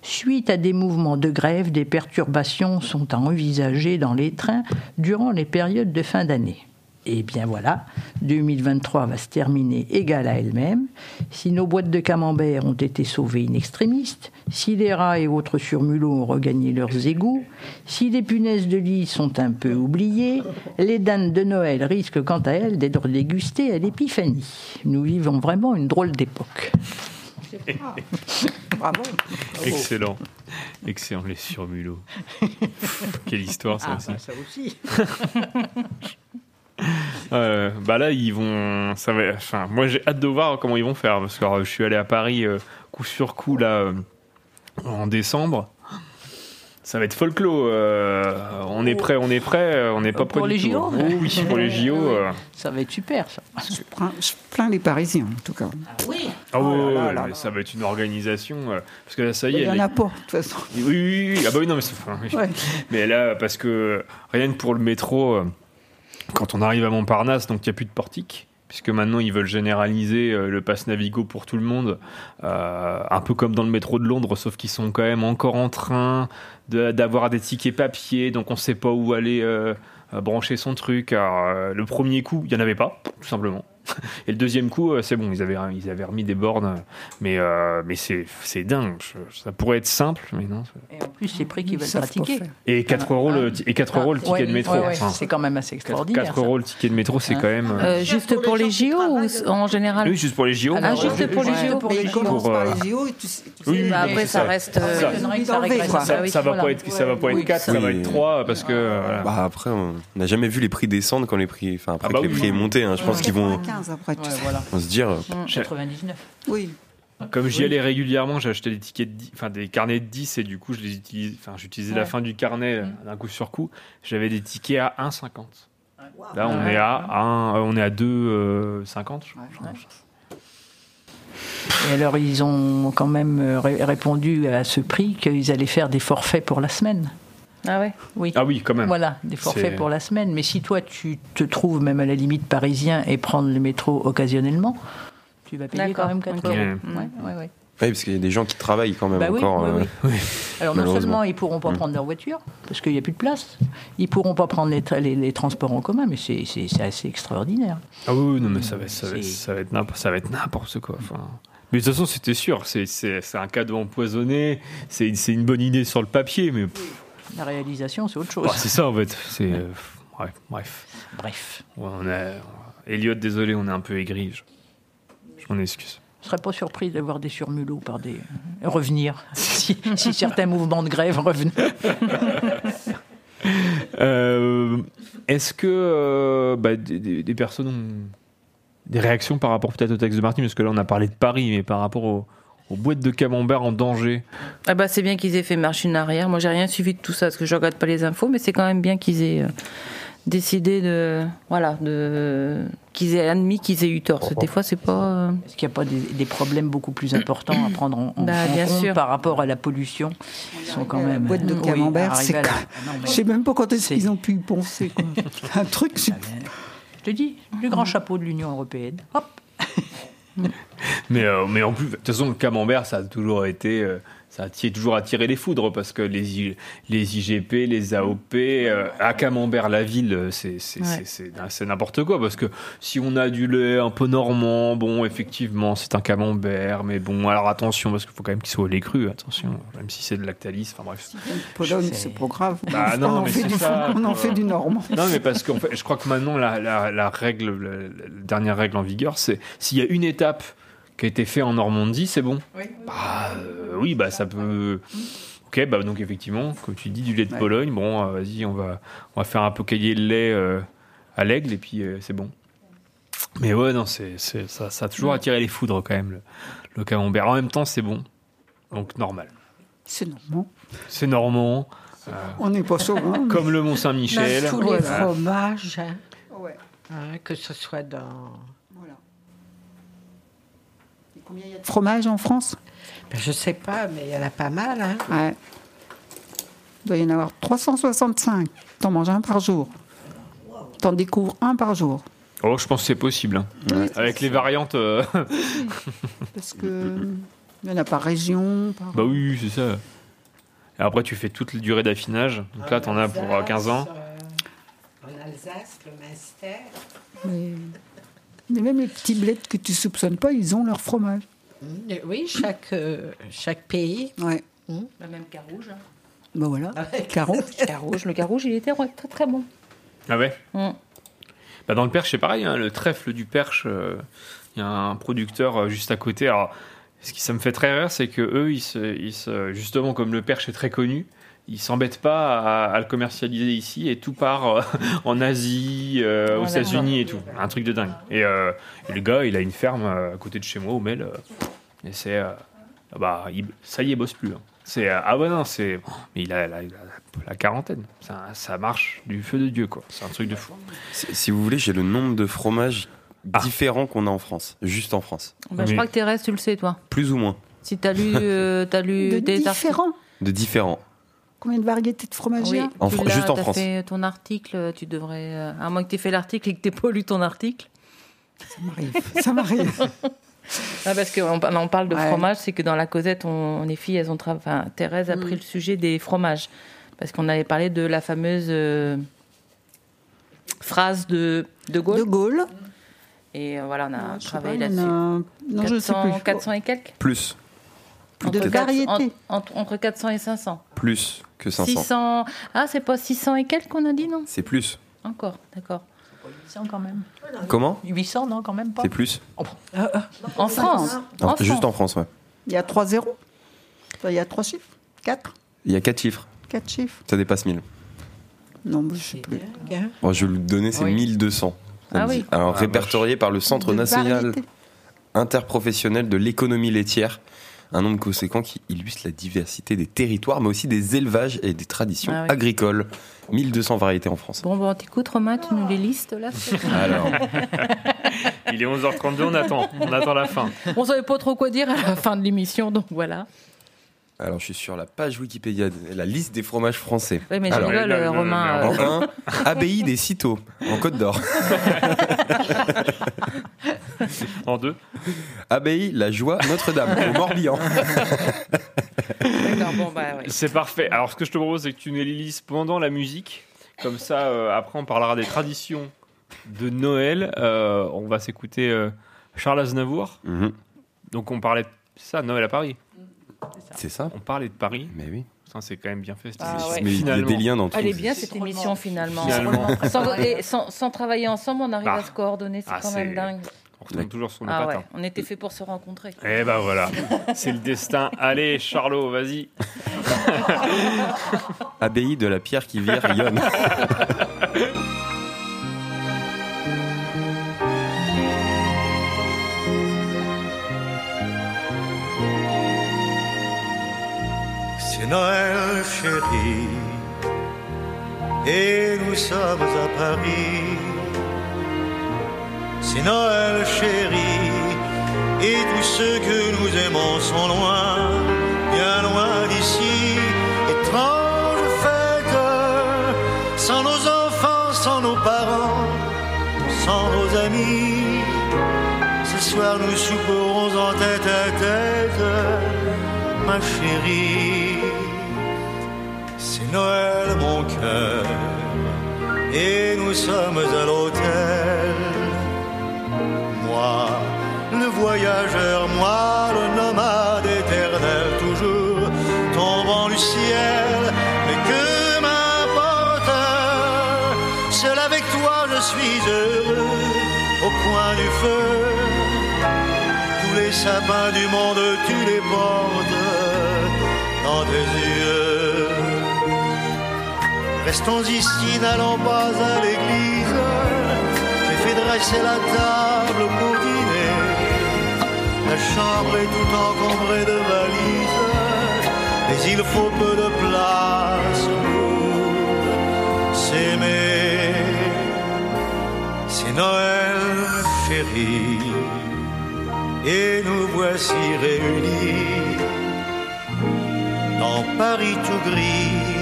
Suite à des mouvements de grève, des perturbations sont à envisager dans les trains durant les périodes de fin d'année. Et bien voilà, 2023 va se terminer égale à elle-même. Si nos boîtes de camembert ont été sauvées in extremis, si les rats et autres surmulots ont regagné leurs égouts, si les punaises de lit sont un peu oubliées, les danes de Noël risquent quant à elles d'être dégustées à l'épiphanie. Nous vivons vraiment une drôle d'époque.
Bravo.
Excellent. Excellent, les surmulots. Quelle histoire, ça
Ah,
aussi.
bah, ça aussi.
Euh, bah là, ils vont. Ça va, enfin, moi, j'ai hâte de voir comment ils vont faire parce que alors, je suis allé à Paris euh, coup sur coup là euh, en décembre. Ça va être folklore. euh, on est prêt, on est prêt, euh, on n'est pas
Pour
prêt
les
du tout.
JO
Oh oui, pour les JO. euh.
Ça va être super, ça.
Je plains, je plains les Parisiens, en tout cas.
Oui.
Ah
Oh là
ouais,
là
ouais,
là
mais
là.
ça va être une organisation euh, parce que là, ça y est.
Il y en
les-
a pas, de toute façon.
Oui, oui, oui. Ah bah oui, non, mais, c'est- enfin, oui.
Ouais.
mais là, parce que rien que pour le métro, euh, quand on arrive à Montparnasse, donc il n'y a plus de portique, puisque maintenant ils veulent généraliser euh, le pass Navigo pour tout le monde, euh, un peu comme dans le métro de Londres, sauf qu'ils sont quand même encore en train d'avoir des tickets papier, donc on ne sait pas où aller euh, brancher son truc. Alors, le premier coup, il n'y en avait pas, tout simplement. Et le deuxième coup, euh, c'est bon, ils avaient, ils avaient remis des bornes, euh, mais, euh, mais c'est c'est dingue. Ça pourrait être simple, mais non.
Et en plus, les prix qu'ils
Ils
veulent pratiquer.
Et 4 euros le, ti- et 4 euros le ticket
Ouais,
de métro.
ouais, ouais,
Enfin,
c'est quand même assez
4,
extraordinaire. ça.
euros le ticket de métro, c'est
Hein.
quand même. euh,
Euh, juste pour les JO ou en général?
Oui, juste pour les JO.
Ah, juste pour les
Ouais.
JO.
Pour les JO.
commencent
Pour,
par
euh,
les JO et tu sais. tu
Oui,
sais,
oui,
Bah,
oui,
après,
c'est
ça reste.
Ça-
euh.
Ah
va pas être, ça va pas être 4, ça va être 3 parce que. euh.
Bah après, on n'a jamais vu les prix descendre quand les prix, enfin après
Ah bah
que les prix aient monté. hein. Je pense qu'ils vont,
95 après,
Ouais, voilà.
vont se dire. euh,
99.
Oui.
Comme j'y allais régulièrement, j'ai acheté des tickets, de 10 enfin des carnets de 10 et du coup, je les utilise, enfin, j'utilisais la fin du carnet euh, d'un coup sur coup. J'avais des tickets à 1,50. Là, on
Ouais.
est à 1, euh, on est à 2,50. je crois.
Ouais. Et alors, ils ont quand même euh, ré- répondu à ce prix qu'ils allaient faire des forfaits pour la semaine.
Ah ouais
Oui.
Ah oui, quand même.
Voilà, des forfaits pour la semaine. Mais si toi, tu te trouves même à la limite parisien et prendre le métro occasionnellement, tu vas payer quand même 4
ok.
euros.
Ouais.
Ouais, ouais, ouais.
Oui, parce qu'il y a des gens qui travaillent quand même
Bah oui,
encore.
oui,
euh,
oui. Alors non
Malheureusement.
seulement ils pourront pas
Mm.
prendre leur voiture parce qu'il n'y a plus de place, ils pourront pas prendre les, tra- les- les transports en commun, mais c'est assez extraordinaire.
Ah oui, oui, non, mais ça va, ça va,
C'est-
ça va être n'importe, quoi. Enfin, mais de toute façon, c'était sûr. C'est, un cadeau empoisonné. C'est, c'est une bonne idée sur le papier, mais pff,
La réalisation, c'est autre chose.
bah, c'est ça en fait. C'est, euh, bref, bref. Ouais, on a, Elliot, désolé, on est un peu aigri. Je, je m'en excuse.
je serais pas surpris de voir des surmulots par des euh, revenir si, si certains mouvements de grève revenaient.
Euh, est-ce que euh, bah, des, des- des personnes ont des réactions par rapport peut-être au texte de Martin Parce que là, on a parlé de Paris, mais par rapport au- aux boîtes de camembert en danger.
Ah bah c'est bien qu'ils aient fait marche une arrière. Moi j'ai rien suivi de tout ça parce que je regarde pas les infos, mais c'est quand même bien qu'ils aient euh, décidé de voilà de qu'ils aient admis qu'ils aient eu tort. Parce que Des fois c'est pas. euh,
Est-ce qu'il n'y a pas des, des problèmes beaucoup plus importants à prendre en, en-
Bah,
en
bien
compte
sûr.
par rapport à la pollution? Ils sont quand
La
même
boîte de
Oui,
camembert, c'est
la-
quand-
Ah
Je sais même pas quand est-ce qu'ils ont pu y penser. quoi. Un truc,
Je te dis, le plus grand chapeau de l'Union européenne. Hop
Mais, euh, mais en plus, de toute façon, le camembert, ça a toujours été. Ça a toujours attiré les foudres parce que les, I- les IGP, les AOP, euh, à Camembert, la ville, euh, c'est
Ouais.
n'importe quoi. Parce que si on a du lait un peu normand, bon, effectivement, c'est un camembert. Mais bon, alors attention, parce qu'il faut quand même qu'il soit au lait cru, attention, même si c'est de lactalis, enfin bref.
Pologne,
C'est-
pas grave.
Bah non,
on en
mais
fait du,
ça,
on en
quoi.
fait du normand.
Non, mais parce fait, je crois que maintenant, la, la, la règle, la, la dernière règle en vigueur, c'est s'il y a une étape qui a été faite en Normandie, c'est bon. Bah, euh, oui, bah ça peut. Ok, bah donc effectivement, comme tu dis, du lait de Pologne. Bon, euh, vas-y, on va, on va faire un peu cailler le lait euh, à l'aigle et puis euh, c'est bon. Mais ouais, non, c'est, c'est- ça, ça a toujours attiré les foudres quand même, le, le camembert. En même temps, c'est bon, donc normal.
C'est normal.
C'est normand, euh,
On n'est pas chauvin.
comme le Mont Saint-Michel.
Même tous les
Voilà.
fromages, hein.
Ouais.
Hein, que ce soit dans.
Combien il y a de fromage en France?
Ben, je sais pas, mais il y en a pas mal. Hein.
Ouais. Il doit y en avoir 365. T'en manges un par jour. T'en découvres un par jour.
Oh, je pense que c'est possible. hein. Avec les variantes. euh,
Parce que il y en a par région. Par...
bah oui, c'est ça. Et après, tu fais toute la durée d'affinage. Donc là, t'en as pour euh, 15 ans.
En Alsace, le.
Mais... mais même les petits bleds que tu soupçonnes pas, ils ont leur fromage.
Mm, Oui, chaque, euh, chaque pays.
Ouais.
Bah, même Carouge. hein.
Ben voilà. Caron.
Carouge, le Carouge, il était ouais, très très bon.
Ah ouais
Mm.
Bah dans le Perche, c'est pareil. hein, le trèfle du Perche, euh, il y a un producteur euh, juste à côté. Alors, ce qui ça me fait très rire, c'est que eux, ils se, ils se- justement, comme le Perche est très connu, ils s'embêtent pas à, à le commercialiser ici et tout part euh, en Asie, euh, aux États-Unis et tout. Un truc de dingue. Et, euh, et le gars, il a une ferme à côté de chez moi, au Mel. euh, et c'est. euh, bah, il- ça y est, il bosse plus. hein. C'est, euh, ah ouais, non, c'est. Mais il a la, la- la quarantaine. Ça, ça marche du feu de Dieu, quoi. C'est un truc de fou.
Si, vous voulez, j'ai le nombre de fromages différents qu'on a en France, juste en France.
Bah, Je crois que Thérèse, tu le sais, toi.
Plus ou moins.
Si t'as lu, euh, t'as lu
De
des articles.
différents.
De différents.
Combien de variétés de fromage il y
Oui,
En
tu
juste en
t'as
France.
fait ton article, tu devrais. euh, à moins que tu aies fait l'article et que tu pas lu ton article.
Ça m'arrive. Ça m'arrive.
Ah, parce qu'on on parle de
Ouais.
fromage, c'est que dans la Cosette, on, les filles, elles ont tra- enfin, Thérèse a
Mm.
pris le sujet des fromages. Parce qu'on avait parlé de la fameuse euh, phrase de De Gaulle.
De Gaulle.
Et euh, voilà, on a travaillé là-dessus.
Non, je sais
400,
plus.
400 et quelques?
Plus.
De
Entre
variétés.
entre, entre- entre 400 et 500.
Plus que 500.
600. Ah, c'est pas 600 et quelques qu'on a dit, non?
C'est plus.
Encore, d'accord.
800 quand même.
Comment?
800, non, quand même pas.
C'est plus.
En France
Non,
En
juste
France.
en France, ouais.
Il y a trois zéros. Enfin, Il y a trois chiffres. Quatre.
Il y a 4 chiffres.
Quatre chiffres.
Ça dépasse 1000.
Non, mais je sais plus.
Bon, je vais le donner, c'est
Oui.
1200. ça
Ah oui.
Alors,
Ah,
répertorié par le Centre
De
national interprofessionnel de l'économie laitière. Un nombre conséquent qui illustre la diversité des territoires, mais aussi des élevages et des traditions
Ah oui.
agricoles. 1200 variétés en France.
Bon, bon, t'écoutes, Romain, tu nous les listes là
Alors,
Il est 11h32, on attend. On attend la fin.
On savait pas trop quoi dire à la fin de l'émission, donc voilà.
Alors, je suis sur la page Wikipédia, de- la liste des fromages français.
Oui, mais je
Alors,
rigole, Romain.
En
euh,
1, Abbaye des Citeaux, en Côte d'Or.
En deux.
Abbaye La Joie Notre-Dame, au Morbihan.
D'accord, bon, bah, ouais.
C'est parfait. Alors, ce que je te propose, c'est que tu nous les lises pendant la musique. Comme ça, euh, après, on parlera des traditions de Noël. Euh, on va s'écouter euh, Charles Aznavour.
Mhm.
Donc, on parlait de ça, Noël à Paris.
C'est ça
On parlait de Paris.
Mais oui.
Ça, c'est quand même bien fait.
Ah ouais.
Mais il y a
Finalement.
des liens dans tout.
Elle est bien cette émission finalement.
Finalement.
Sans, et sans- sans travailler ensemble, on arrive
Bah.
à se coordonner, c'est
Ah,
quand même dingue.
On retombe toujours sur nos
Ah
pattes.
ouais, on était fait pour se rencontrer.
Eh ben voilà, c'est le destin. Allez, Charlot, vas-y.
Abbaye de la Pierre qui vire Yonne.
Noël, chérie, et nous sommes à Paris. C'est Noël, chérie, et tous ceux que nous aimons sont loin, bien loin d'ici. Étrange fête, sans nos enfants, sans nos parents, sans nos amis. Ce soir, nous souperons en tête à tête ma chérie. Noël, mon cœur, et nous sommes à l'hôtel. Moi, le voyageur, moi, le nomade éternel, toujours tombant du ciel. Mais que m'importe, seul avec toi je suis heureux, au coin du feu. Tous les sapins du monde, tu les portes dans tes yeux. Restons ici, n'allons pas à l'église. J'ai fait dresser la table pour dîner. La chambre est tout encombrée de valises. Mais il faut peu de place pour s'aimer. C'est Noël chéri et nous voici réunis dans Paris tout gris,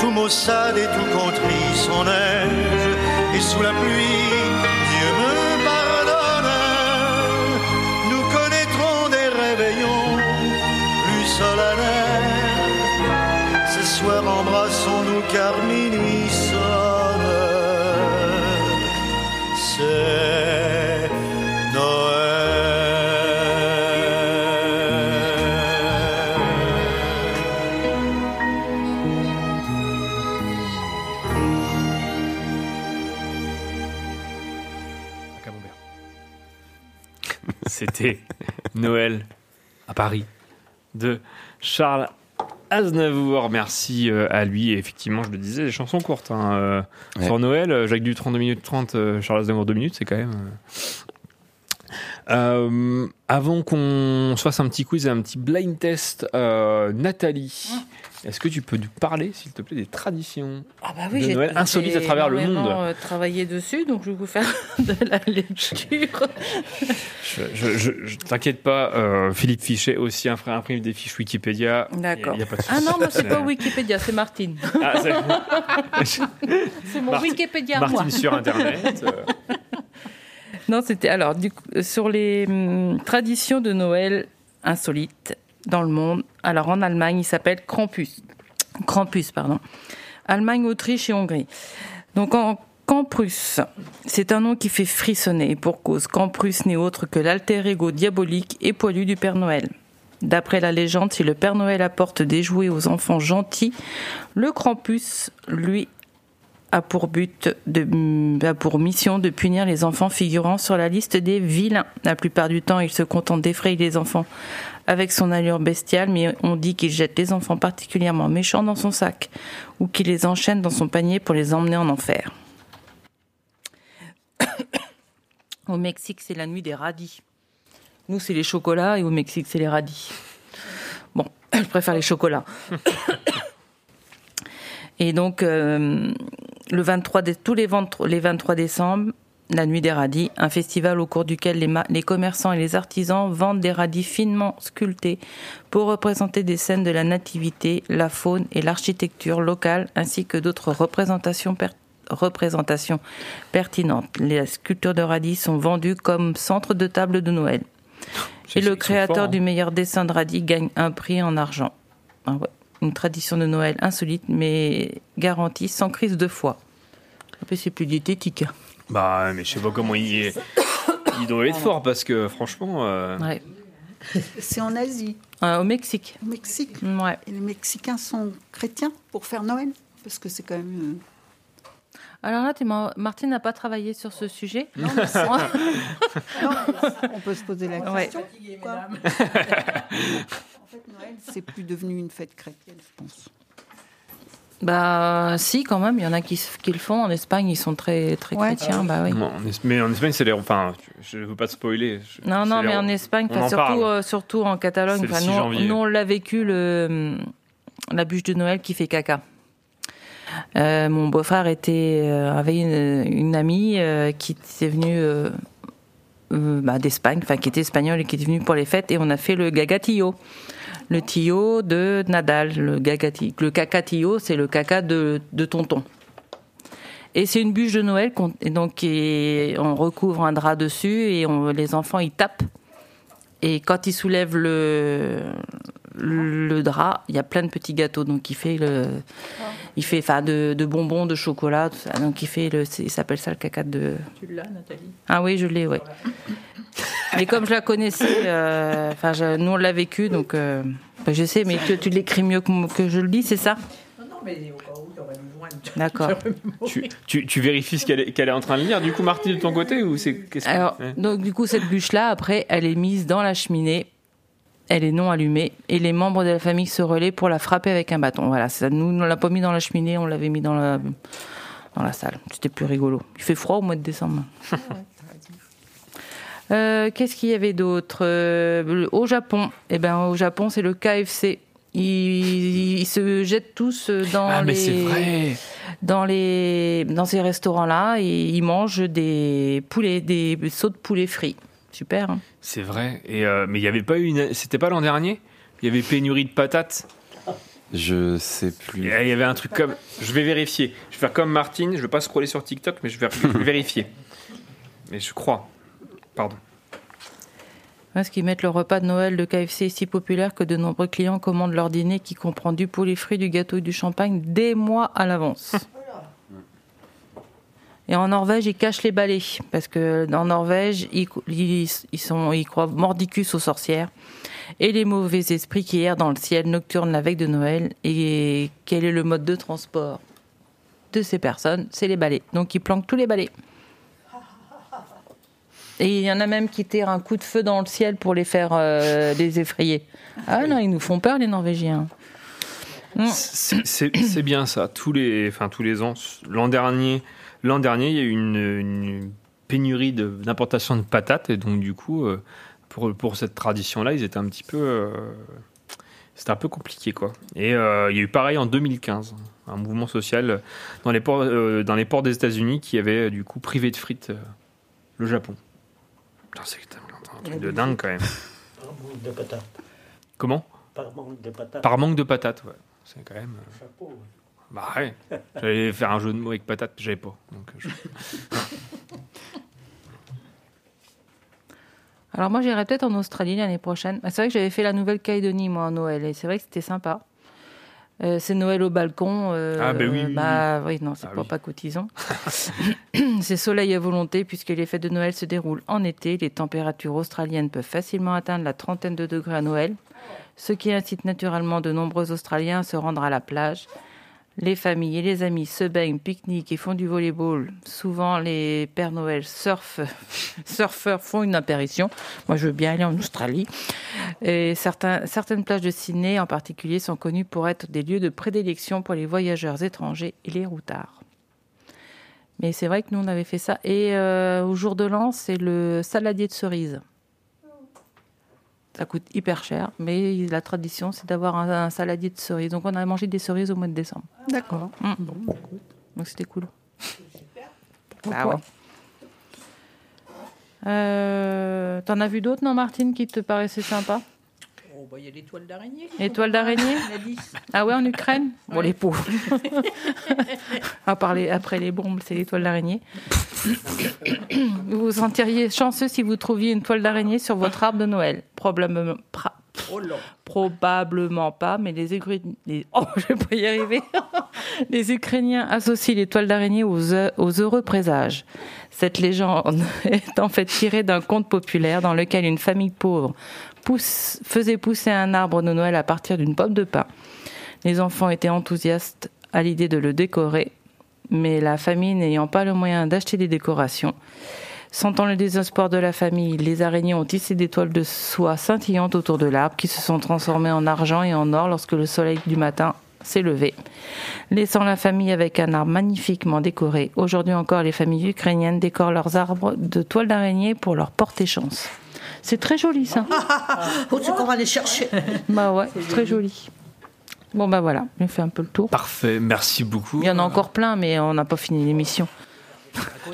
tout maussade et tout contrit son neige et sous la pluie.
Noël à Paris de Charles Aznavour. Merci euh, à lui. Et effectivement, je le disais, des chansons courtes. hein, euh,
Ouais.
Sur Noël, euh, Jacques Dutronc 2 minutes 30, euh, Charles Aznavour 2 minutes, c'est quand même. euh. Avant qu'on se fasse un petit quiz et un petit blind test, euh, Nathalie, est-ce que tu peux nous parler, s'il te plaît, des traditions
Ah bah oui,
de Noël insolites à travers le monde
euh, travaillé dessus, donc je vais vous faire de la lecture.
Je, je, je- je- t'inquiète pas, euh, Philippe Fichet aussi un frère imprime des fiches Wikipédia.
D'accord. Ah non, moi c'est pas Wikipédia, c'est Martine.
Ah, c'est-
c'est mon
Marti-
Wikipédia
Martine
moi.
sur Internet. euh.
Non, c'était alors du coup, euh, sur les hum, traditions de Noël insolites dans le monde. Alors en Allemagne, il s'appelle Krampus. Krampus, pardon. Allemagne, Autriche et Hongrie. Donc en Campus, c'est un nom qui fait frissonner pour cause. Campus n'est autre que l'alter ego diabolique et poilu du Père Noël. D'après la légende, si le Père Noël apporte des jouets aux enfants gentils, le Krampus, lui, a pour but a pour mission de punir les enfants figurant sur la liste des vilains. La plupart du temps, il se contente d'effrayer les enfants avec son allure bestiale, mais on dit qu'il jette les enfants particulièrement méchants dans son sac ou qu'il les enchaîne dans son panier pour les emmener en enfer. Au Mexique, c'est la nuit des radis. Nous, c'est les chocolats et au Mexique, c'est les radis. Bon, je préfère les chocolats. Et donc, euh, le 23 dé- tous les 23 décembre, la nuit des radis, un festival au cours duquel les, commerçants et les artisans vendent des radis finement sculptés pour représenter des scènes de la nativité, la faune et l'architecture locale, ainsi que d'autres représentations, per- représentations pertinentes. Les sculptures de radis sont vendues comme centre de table de Noël. Et le créateur
hein.
du meilleur dessin de radis gagne un prix en argent. Ah ouais. Une tradition de Noël insolite, mais garantie, sans crise de foi. C'est plus diététique.
Bah, mais je sais pas comment il est. Il doit être fort parce que franchement. euh,
Ouais.
C'est en Asie,
Euh, au Mexique.
au Mexique.
Ouais.
Et les Mexicains sont chrétiens pour faire Noël? Parce que c'est quand même. euh,
Alors là, t'es mar- Martine n'a pas travaillé sur ce sujet.
Non, mais c'est- Non, mais on peut se poser la
Ouais.
question. pourquoi En fait, Noël, c'est plus devenu une fête chrétienne, je pense.
Bah, si, quand même. Il y en a qui, le font. En Espagne, ils sont très, très
Ouais.
chrétiens. Bah oui.
non, mais en Espagne, c'est les. Enfin, je veux pas te spoiler. je-
Non, non,
les-
mais en Espagne,
en
surtout, euh, surtout en Catalogne,
C'est le
enfin,
6
nous, on l'a vécu, le, la bûche de Noël qui fait caca. Euh, mon beau-frère était, euh, avait une, une amie euh, qui était venue euh, euh, bah, d'Espagne, enfin qui était espagnole et qui était venue pour les fêtes, et on a fait le gagatillo. Le tillo de Nadal, le, gagati, le cacatillo, c'est le caca de, de tonton. Et c'est une bûche de Noël, qu'on- et donc et on recouvre un drap dessus et on, les enfants ils tapent. Et quand ils soulèvent le, le drap, il y a plein de petits gâteaux. Donc il fait le, il fait enfin de, de bonbons, de chocolat, tout ça. Donc il fait le, il s'appelle ça le caca de.
Tu l'as, Nathalie?
Ah oui, je l'ai, ouais. Mais comme je la connaissais, euh, enfin je- nous on l'a vécu, donc euh, bah, je sais. Mais que tu l'écris mieux que, que je le dis, c'est ça?
Non, non, mais au cas où tu aurais besoin de.
D'accord.
Tu, tu, tu vérifies ce qu'elle est, qu'elle est en train de lire, du coup, Martine, de ton côté ou c'est qu'est-ce que-
Alors,
Ouais.
donc du coup, cette bûche-là, après, elle est mise dans la cheminée Elle est non allumée et les membres de la famille se relaient pour la frapper avec un bâton. Voilà, ça, nous, on l'a pas mis dans la cheminée, on l'avait mis dans la, dans la salle. C'était plus rigolo. Il fait froid au mois de décembre. Euh, Qu'est-ce qu'il y avait d'autre Euh, Au Japon, eh ben, au Japon, c'est le KFC. Ils, ils se jettent tous dans
Ah, mais
les
c'est vrai.
dans les dans ces restaurants-là et ils mangent des poulets, des sauts de poulet frits. Super. hein.
C'est vrai. Et euh, mais il y avait pas eu une. C'était pas l'an dernier? Il y avait pénurie de patates?
Je sais plus.
Il y avait un truc comme. Je vais vérifier. Je vais faire comme Martine. Je vais pas scroller sur TikTok, mais je vais, je vais vérifier. Mais je crois. Pardon.
Parce qu'ils mettent le repas de Noël de KFC est si populaire que de nombreux clients commandent leur dîner qui comprend du poulet frit, du gâteau et du champagne des mois à l'avance. Et en Norvège, ils cachent les balais. Parce que en Norvège, ils, ils, ils sont, ils croient mordicus aux sorcières. Et les mauvais esprits qui errent dans le ciel nocturne la veille de Noël. Et quel est le mode de transport de ces personnes? C'est les balais. Donc ils planquent tous les balais. Et il y en a même qui tirent un coup de feu dans le ciel pour les faire euh, les effrayer. Ah non, ils nous font peur, les Norvégiens. Mm.
C'est bien ça. Tous les, enfin tous les ans. L'an dernier, l'an dernier, il y a eu une, une pénurie d'importation de, patates et donc du coup, euh, pour, pour cette tradition-là, ils étaient un petit peu, euh, c'était un peu compliqué quoi. Et euh, il y a eu pareil en 2015, un mouvement social dans les ports, euh, dans les ports des États-Unis qui avait du coup privé de frites le Japon. Putain, C'est un truc de dingue quand même.
Par manque de patates.
Comment?
Par manque de patates.
Par manque de patates, ouais. C'est quand même. euh,
Chapeau.
Bah ouais. J'allais faire un jeu de mots avec patate, mais j'avais pas. Donc, euh, je-
Alors moi, j'irai peut-être en Australie l'année prochaine. Ah, C'est vrai que j'avais fait la Nouvelle-Calédonie, moi, à Noël. Et c'est vrai que c'était sympa. Euh, c'est Noël au balcon. euh,
Ah, ben oui, oui,
bah, oui, non, c'est
Ah
pas,
oui.
pas cotisant. c'est soleil à volonté puisque les fêtes de Noël se déroulent en été. Les températures australiennes peuvent facilement atteindre la trentaine de degrés à Noël, ce qui incite naturellement de nombreux Australiens à se rendre à la plage. Les familles et les amis se baignent, pique-niquent et font du volleyball. Souvent, les Pères Noël surf, surfeurs font une apparition. Moi, je veux bien aller en Australie. Et certaines plages de Sydney, en particulier, sont connues pour être des lieux de prédilection pour les voyageurs étrangers et les routards. Mais c'est vrai que nous, on avait fait ça. Et euh, au jour de l'an, c'est le saladier de cerises. Ça coûte hyper cher, mais la tradition, c'est d'avoir un, un saladier de cerises. Donc, on a mangé des cerises au mois de décembre.
D'accord.
Mm. Donc, c'était cool. Bah ouais. Euh, T'en as vu d'autres, non, Martine, qui te paraissaient sympas?
Oh, bah, il y a l'étoile d'araignée.
Étoile d'araignée
La 10.
Ah ouais, en Ukraine Bon,
Ouais.
les pauvres. À part les- après les bombes, c'est l'étoile d'araignée. vous vous sentiriez chanceux si vous trouviez une toile d'araignée sur votre arbre de Noël. Probablement, pra-
Oh
probablement pas, mais les, les- Oh, je vais pas y arriver. les Ukrainiens associent les toiles d'araignée aux heureux présages. Cette légende est en fait tirée d'un conte populaire dans lequel une famille pauvre faisait pousser un arbre de Noël à partir d'une pomme de pin. Les enfants étaient enthousiastes à l'idée de le décorer, mais la famille n'ayant pas le moyen d'acheter des décorations, sentant le désespoir de la famille, les araignées ont tissé des toiles de soie scintillantes autour de l'arbre qui se sont transformées en argent et en or lorsque le soleil du matin s'est levé, laissant la famille avec un arbre magnifiquement décoré. Aujourd'hui encore, les familles ukrainiennes décorent leurs arbres de toiles d'araignée pour leur porter chance. C'est très joli ça.
C'est qu'on va les chercher
Bah ouais, c'est très joli. Bon bah voilà, j'ai fait un peu le tour.
Parfait, merci beaucoup.
Il y en a encore plein, mais on n'a pas fini l'émission.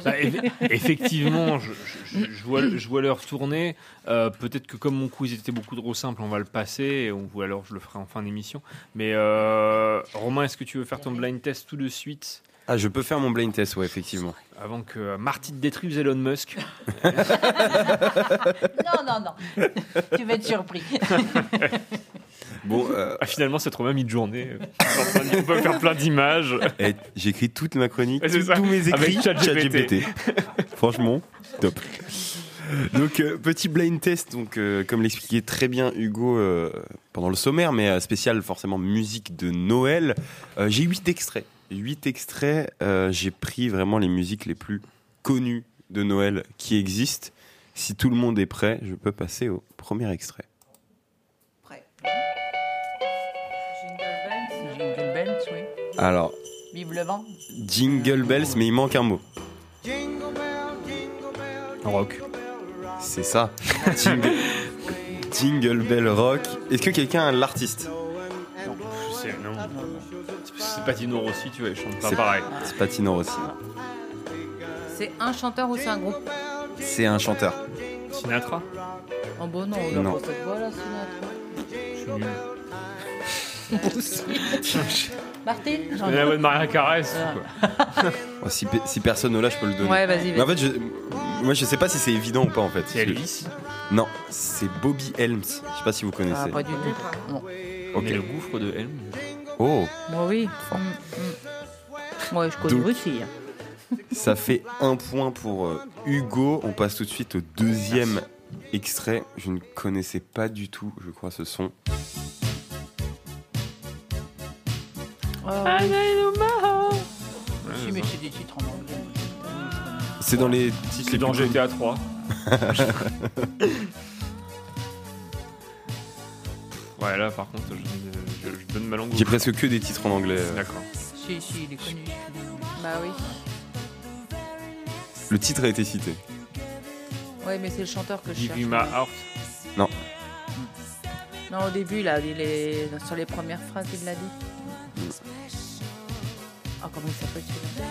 Bah, eff- effectivement, je, je- je- je vois, je vois l'heure tourner. Euh, Peut-être que comme mon quiz était beaucoup trop simple, on va le passer, ou alors je le ferai en fin d'émission. Mais euh, Romain, est-ce que tu veux faire ton blind test tout de suite?
Ah, je peux faire mon blind test, ouais, effectivement.
avant que Marty détruise Elon Musk
Non, non, non. tu vas être surpris.
Bon, euh,
Ah, Finalement, c'est trop même une journée. On peut faire plein d'images.
eh, j'écris toute ma chronique, tout- tous mes écrits,
ChatGPT.
ChatGPT. Franchement, top. Donc, euh, petit blind test, donc, euh, comme l'expliquait très bien Hugo euh, pendant le sommaire, mais euh, spécial forcément musique de Noël. Euh, j'ai huit extraits huit extraits. Euh, j'ai pris vraiment les musiques les plus connues de Noël qui existent. Si tout le monde est prêt, je peux passer au premier extrait. Prêt. Jingle Bells. Jingle Bells, oui. Alors.
Vive le vent.
Jingle Bells, mais il manque un mot.
Jingle bell, jingle bell, Rock.
C'est ça. Jingle... Jingle Bell Rock. Est-ce que quelqu'un a l'artiste?
Non. non. C'est pas Tino Rossi, tu vois, il chante pas
C'est-
pareil.
C'est pas Tino Rossi.
C'est un chanteur ou c'est un groupe?
C'est un chanteur.
Sinatra?
Oh bon non, on a
Non.
pas cette voix là, Sinatra.
Je suis nul.
Moi aussi. Martine?
Je connais la voix de Maria
Ah.
quoi.
Oh, si, pe- si personne ne l'a, je peux le donner.
Ouais, vas-y,
Mais en fait, je, moi, je sais pas si c'est évident ou pas en fait.
C'est Elvis?
Non, c'est Bobby Helms. Je sais pas si vous connaissez.
Ah, pas du tout. Non.
Ok.
Mais le gouffre de Helm.
Oh,
Moi oui. Mm, mm. Ouais, je connais
Donc-
aussi. hein.
ça fait un point pour euh, Hugo. On passe tout de suite au deuxième extrait. Je ne connaissais pas du tout, je crois, ce son.
Si, mais c'est des titres en anglais.
C'est dans les titres
C'est
les
dans
plus
GTA 3. Ouais, là par contre, je, je- je donne ma langue.
J'ai presque que des titres en anglais. euh.
D'accord.
Si, si, il est connu.
Bah oui.
Le titre a été cité.
Ouais, mais c'est le chanteur que je
Give
cherche.
you my heart.
Non.
Non, au début, là, il est sur les premières phrases, il l'a dit. Ah, comment il s'appelle celui-là?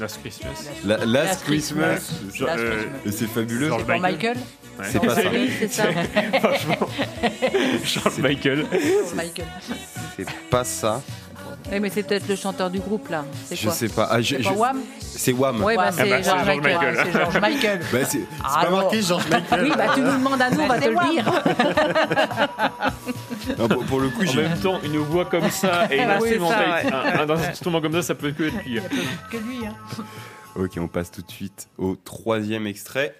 Last Christmas.
La- Last,
Last
Christmas.
Christmas. Last
euh,
Christmas.
c'est fabuleux.
George
Pour Michael
Ouais.
C'est pas ça.
Oui, c'est ça.
Franchement. George Michael.
Pour Michael.
C'est pas ça.
Oui, mais c'est peut-être le chanteur du groupe, là. C'est
Je
quoi
sais pas. Ah, je-
C'est
je-
Wham
C'est Wham.
Ouais, bah, c'est
Ah bah, c'est
George
George
Michael.
C'est George Michael.
Bah, c'est c'est
Ah,
pas marqué George Michael.
Oui, bah tu nous demandes à nous, on va te le dire.
Non, pour, pour le coup,
En
j'ai.
même temps, une voix comme ça et une
Ah oui, ça,
instrumentalité- un, un instrument comme ça, ça peut que être pire.
Que lui, hein.
Ok, on passe tout de suite au troisième extrait.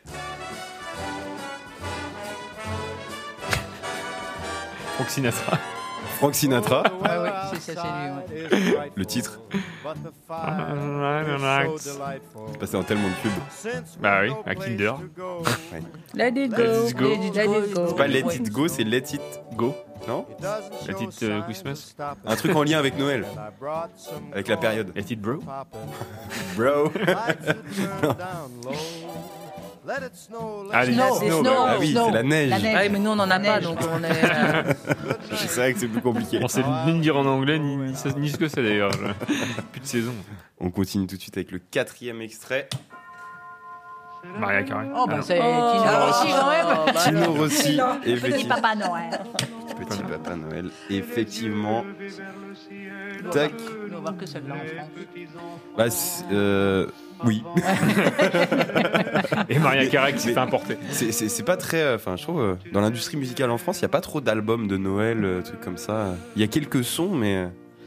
Frank Sinatra.
Frank Sinatra.
Ouais, ouais, c'est ça, c'est lui. ouais.
Le titre. C'est passé dans tellement de pubs.
Bah oui, à Kinder.
Let it go.
Let it go.
Let it go.
C'est pas Let It Go, c'est Let It
Go.
Non
La petite euh, Christmas.
Un truc en lien avec Noël. Avec la période.
La petite bro.
Bro.
Ah, les
Snow.
C'est
Snow.
Snow.
Ah oui,
Snow.
c'est la neige.
La neige.
Ah oui, mais nous, on en a pas, donc on est. euh,
C'est vrai que c'est plus compliqué.
On sait ni dire en anglais, ni, ni, ça- ni ce que c'est d'ailleurs. Plus de saison.
On continue tout de suite avec le quatrième extrait.
Maria Carré.
Oh, bah, c'est
Oh.
Tino Rossi quand même.
Tino. Rossi,
Petit
effectivement.
Papa Noël.
Petit Papa Noël, effectivement. Tac.
On va voir que celle-là en France.
Bah, c'est- euh, oui.
Et Maria Carré qui s'est fait importer.
C'est- C'est c'est pas très. euh, Enfin, je trouve, euh, dans l'industrie musicale en France, il n'y a pas trop d'albums de Noël, euh, trucs comme ça. Il y a quelques sons, mais.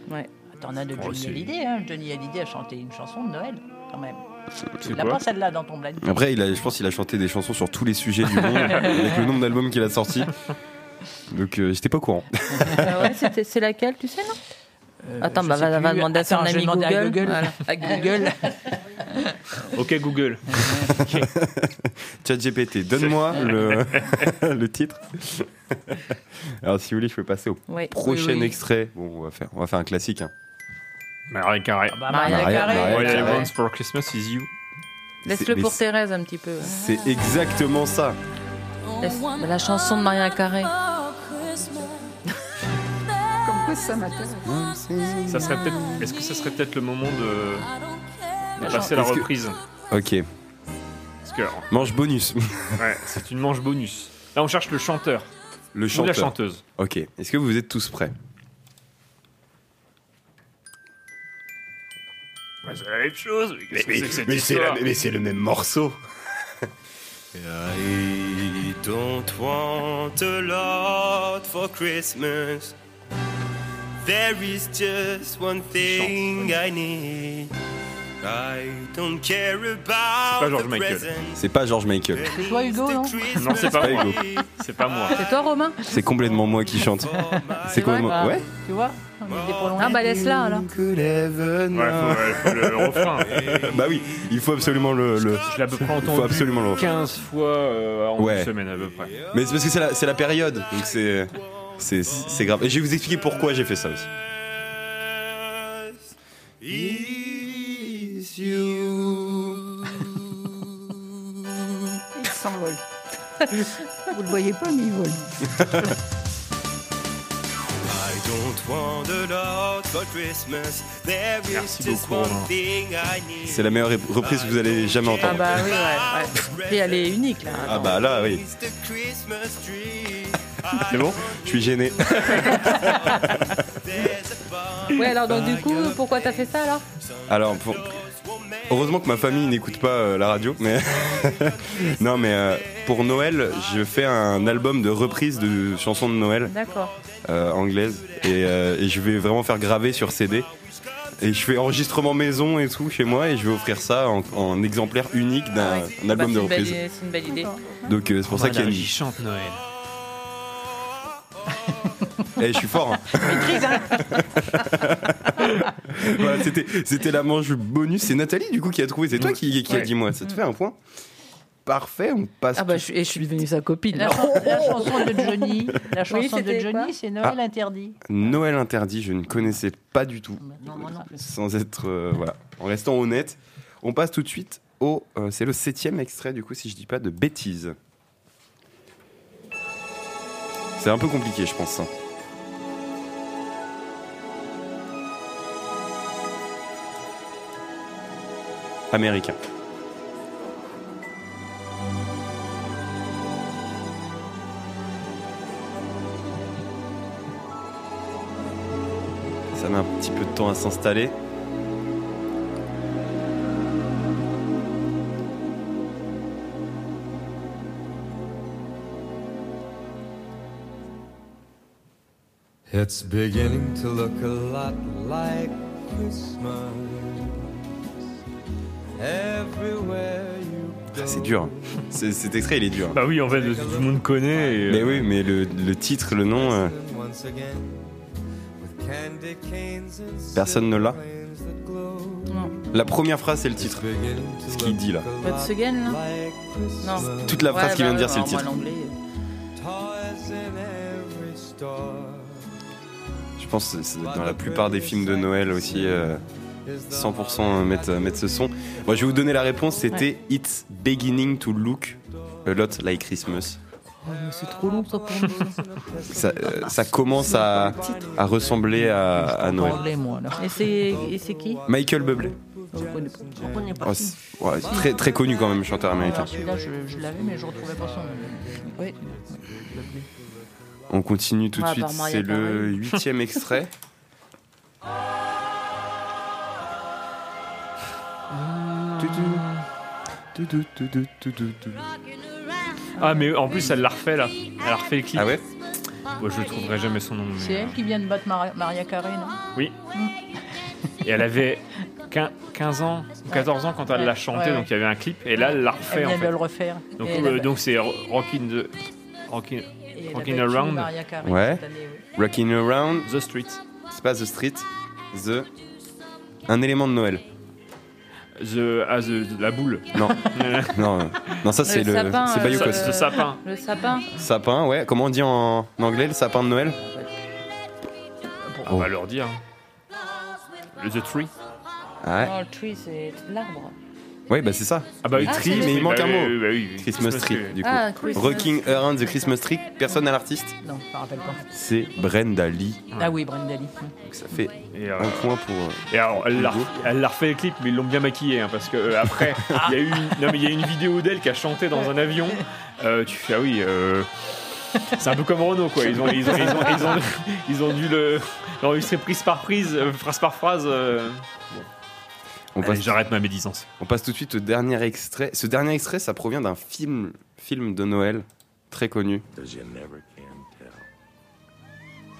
Ouais.
T'en as de
Oh,
Johnny Hallyday. Hein. Johnny Hallyday a chanté une chanson de Noël, quand même. Tu l'as pas celle-là dans ton blind
Après, il a, je pense qu'il a chanté des chansons sur tous les sujets du monde, avec le nombre d'albums qu'il a sortis. Donc, euh, j'étais pas au courant.
Ah ouais, c'était- c'est laquelle, tu sais, non Attends,
je
bah, va, demander à son
Attends,
ami
demander à
Google.
Google.
Voilà.
À Google.
Ok Google.
ChatGPT, donne-moi le, le titre. Alors, si vous voulez, je peux passer au
Oui,
prochain
oui, oui.
extrait. Bon, on va faire, on va faire un classique. hein.
Maria Carré.
Bah,
Maria
Maria
Carey.
Carey.
Maria
All I
Carey.
want for Christmas is you.
Laisse-le pour Thérèse un petit peu.
C'est exactement ça.
La chanson de Maria Carré.
Comme quoi ça m'intéresse.
Ça serait peut-être. Est-ce que ça serait peut-être le moment de, de passer la
Est-ce que-
reprise
Ok,
Parce que
manche bonus.
ouais, c'est une manche bonus. Là, on cherche le chanteur
Le
ou
chanteur.
la chanteuse.
Ok, est-ce que vous êtes tous prêts
Ouais, c'est la même chose. Mais, qu'est-ce que c'est que cette
mais c'est
histoire
la- mais c'est le même morceau.
I don't want a lot for Christmas. There is just one thing I need. I don't care
pas
about the.
C'est pas George Michael.
C'est toi, Hugo, non
Non, c'est pas.
Hugo.
C'est pas moi.
C'est toi, Romain
C'est complètement moi qui chante. C'est complètement. Ouais.
Tu vois.
Ah bah laisse-la alors.
Ouais, faut, ouais, faut le, le refrain.
bah oui, il faut absolument le. le...
Je l'ai à peu près
Il faut
entendu
absolument le refrain.
15 fois euh, en
Ouais.
une semaine à peu près.
Mais c'est parce que c'est la, c'est la période, donc c'est. C'est grave. Je vais vous expliquer pourquoi j'ai fait ça aussi.
il s'envole. Vous le voyez pas, mais il vole.
Merci beaucoup. C'est la meilleure reprise que vous allez jamais entendre.
Ah bah oui, ouais. Et elle est unique là.
Ah bah là, oui. C'est bon Je suis gêné.
Ouais, alors donc du coup, pourquoi t'as fait ça alors?
Alors, pour- heureusement que ma famille n'écoute pas euh, la radio, mais non, mais euh, pour Noël, je fais un album de reprises de chansons de Noël
D'accord.
euh, anglaises et, euh, et je vais vraiment faire graver sur CD. Et je fais enregistrement maison et tout chez moi et je vais offrir ça en, en exemplaire unique d'un un album de
Bah, c'est une
reprises.
belle- C'est une belle idée.
Donc euh, c'est pour ça qu'il y a une.
Chante Noël.
Eh, je suis fort. hein. voilà, c'était, c'était la manche bonus. C'est Nathalie du coup qui a trouvé. C'est toi qui, qui a dit moi. Ça te fait un point. Parfait, on passe.
Ah bah je, suis- et je suis devenue sa copine.
La, chan- la chanson de Johnny, la
Oui,
chanson de Johnny, c'est Noël
Ah.
interdit.
Noël interdit, je ne connaissais pas du tout.
Non, moi non plus.
Sans être. euh, voilà. En restant honnête, on passe tout de suite au. euh, c'est le septième extrait, du coup, si je dis pas de bêtises. C'est un peu compliqué, je pense. hein. Américain. Ça met un petit peu de temps à s'installer.
It's beginning to look a lot like Christmas. Everywhere you go.
C'est dur. C'est- cet extrait, il est dur.
Bah oui, en fait, tout le monde connaît. et, euh,
Mais oui, mais le, le titre, le nom, euh, personne ne l'a.
Non.
La première phrase, c'est le titre. Ce qu'il dit là.
Once again, là Non.
Toute la phrase qu'il vient de dire, c'est le
alors, moi,
titre.
l'anglais,
Je pense que c'est dans la plupart des films de Noël aussi. euh, 100% mettre, mettre ce son. Moi, je vais vous donner la réponse. C'était It's beginning to look a lot like Christmas.
Oh, c'est trop long ça pour nous.
Ça, euh, ça commence à, à ressembler à, à Noël.
Moi.
Et c'est qui?
Michael Bublé.
Je connais pas.
Je connais pas.
Oh, ouais, très, très connu quand même, chanteur américain.
Celui-là, je, je l'avais, mais je retrouvais pas son nom. Oui.
On continue tout de
Ouais, à
suite. C'est le huitième extrait.
Ah, mais en plus, elle l'a refait là. Elle a refait le clip.
Ah ouais
Bon, je ne trouverai jamais son nom.
C'est elle qui vient de battre Maria, Maria Carey, non?
Oui. Et elle avait quin- 15 ans ou 14 ans quand elle
Ouais.
l'a chanté,
Ouais,
donc il y avait un clip. Et là, elle l'a refait
Elle
en fait.
de le refaire.
Donc euh, c'est Rockin' the Rockin'
Et
Rockin' Around.
Ouais.
cette année, oui.
Rocking Around.
The Street.
C'est pas The Street. The. Un élément de Noël.
The, ah, the- la boule.
Non. non, non, ça c'est le.
sapin,
C'est
euh,
Bayukos.
Le sapin.
Le sapin.
Sapin, ouais. Comment on dit en anglais le sapin de Noël?
On va leur dire. Le The Tree.
Ouais.
Non, le tree, c'est l'arbre.
Ouais, bah c'est ça.
Ah bah oui,
Ah, c'est
mais il manque
Bah
un
oui,
mot.
oui, bah oui, oui.
Christmas
Christmas
tree, du coup.
Ah, Christmas.
Rocking Around the Christmas tree. Personne n'a l'artiste?
Non, je me rappelle pas.
C'est Brenda Lee.
Ah oui, Brenda Lee.
Donc ça fait
Et, euh,
un point pour. euh,
Et alors, elle l'a,
Hugo.
elle l'a refait le clip, mais ils l'ont bien maquillé, hein, parce que euh, après, il y a eu, une, non mais il y a une vidéo d'elle qui a chanté dans un avion. Euh, tu fais ah oui, euh, c'est un peu comme Renault quoi. Ils ont, ils ont, ils ont, ils ont, ils ont dû le l'enregistrer prise par prise, phrase par phrase.
On
Allez,
passe,
j'arrête ma médisance.
on passe tout de suite au dernier extrait. Ce dernier extrait, ça provient d'un film, film de Noël très connu.
As you never can tell.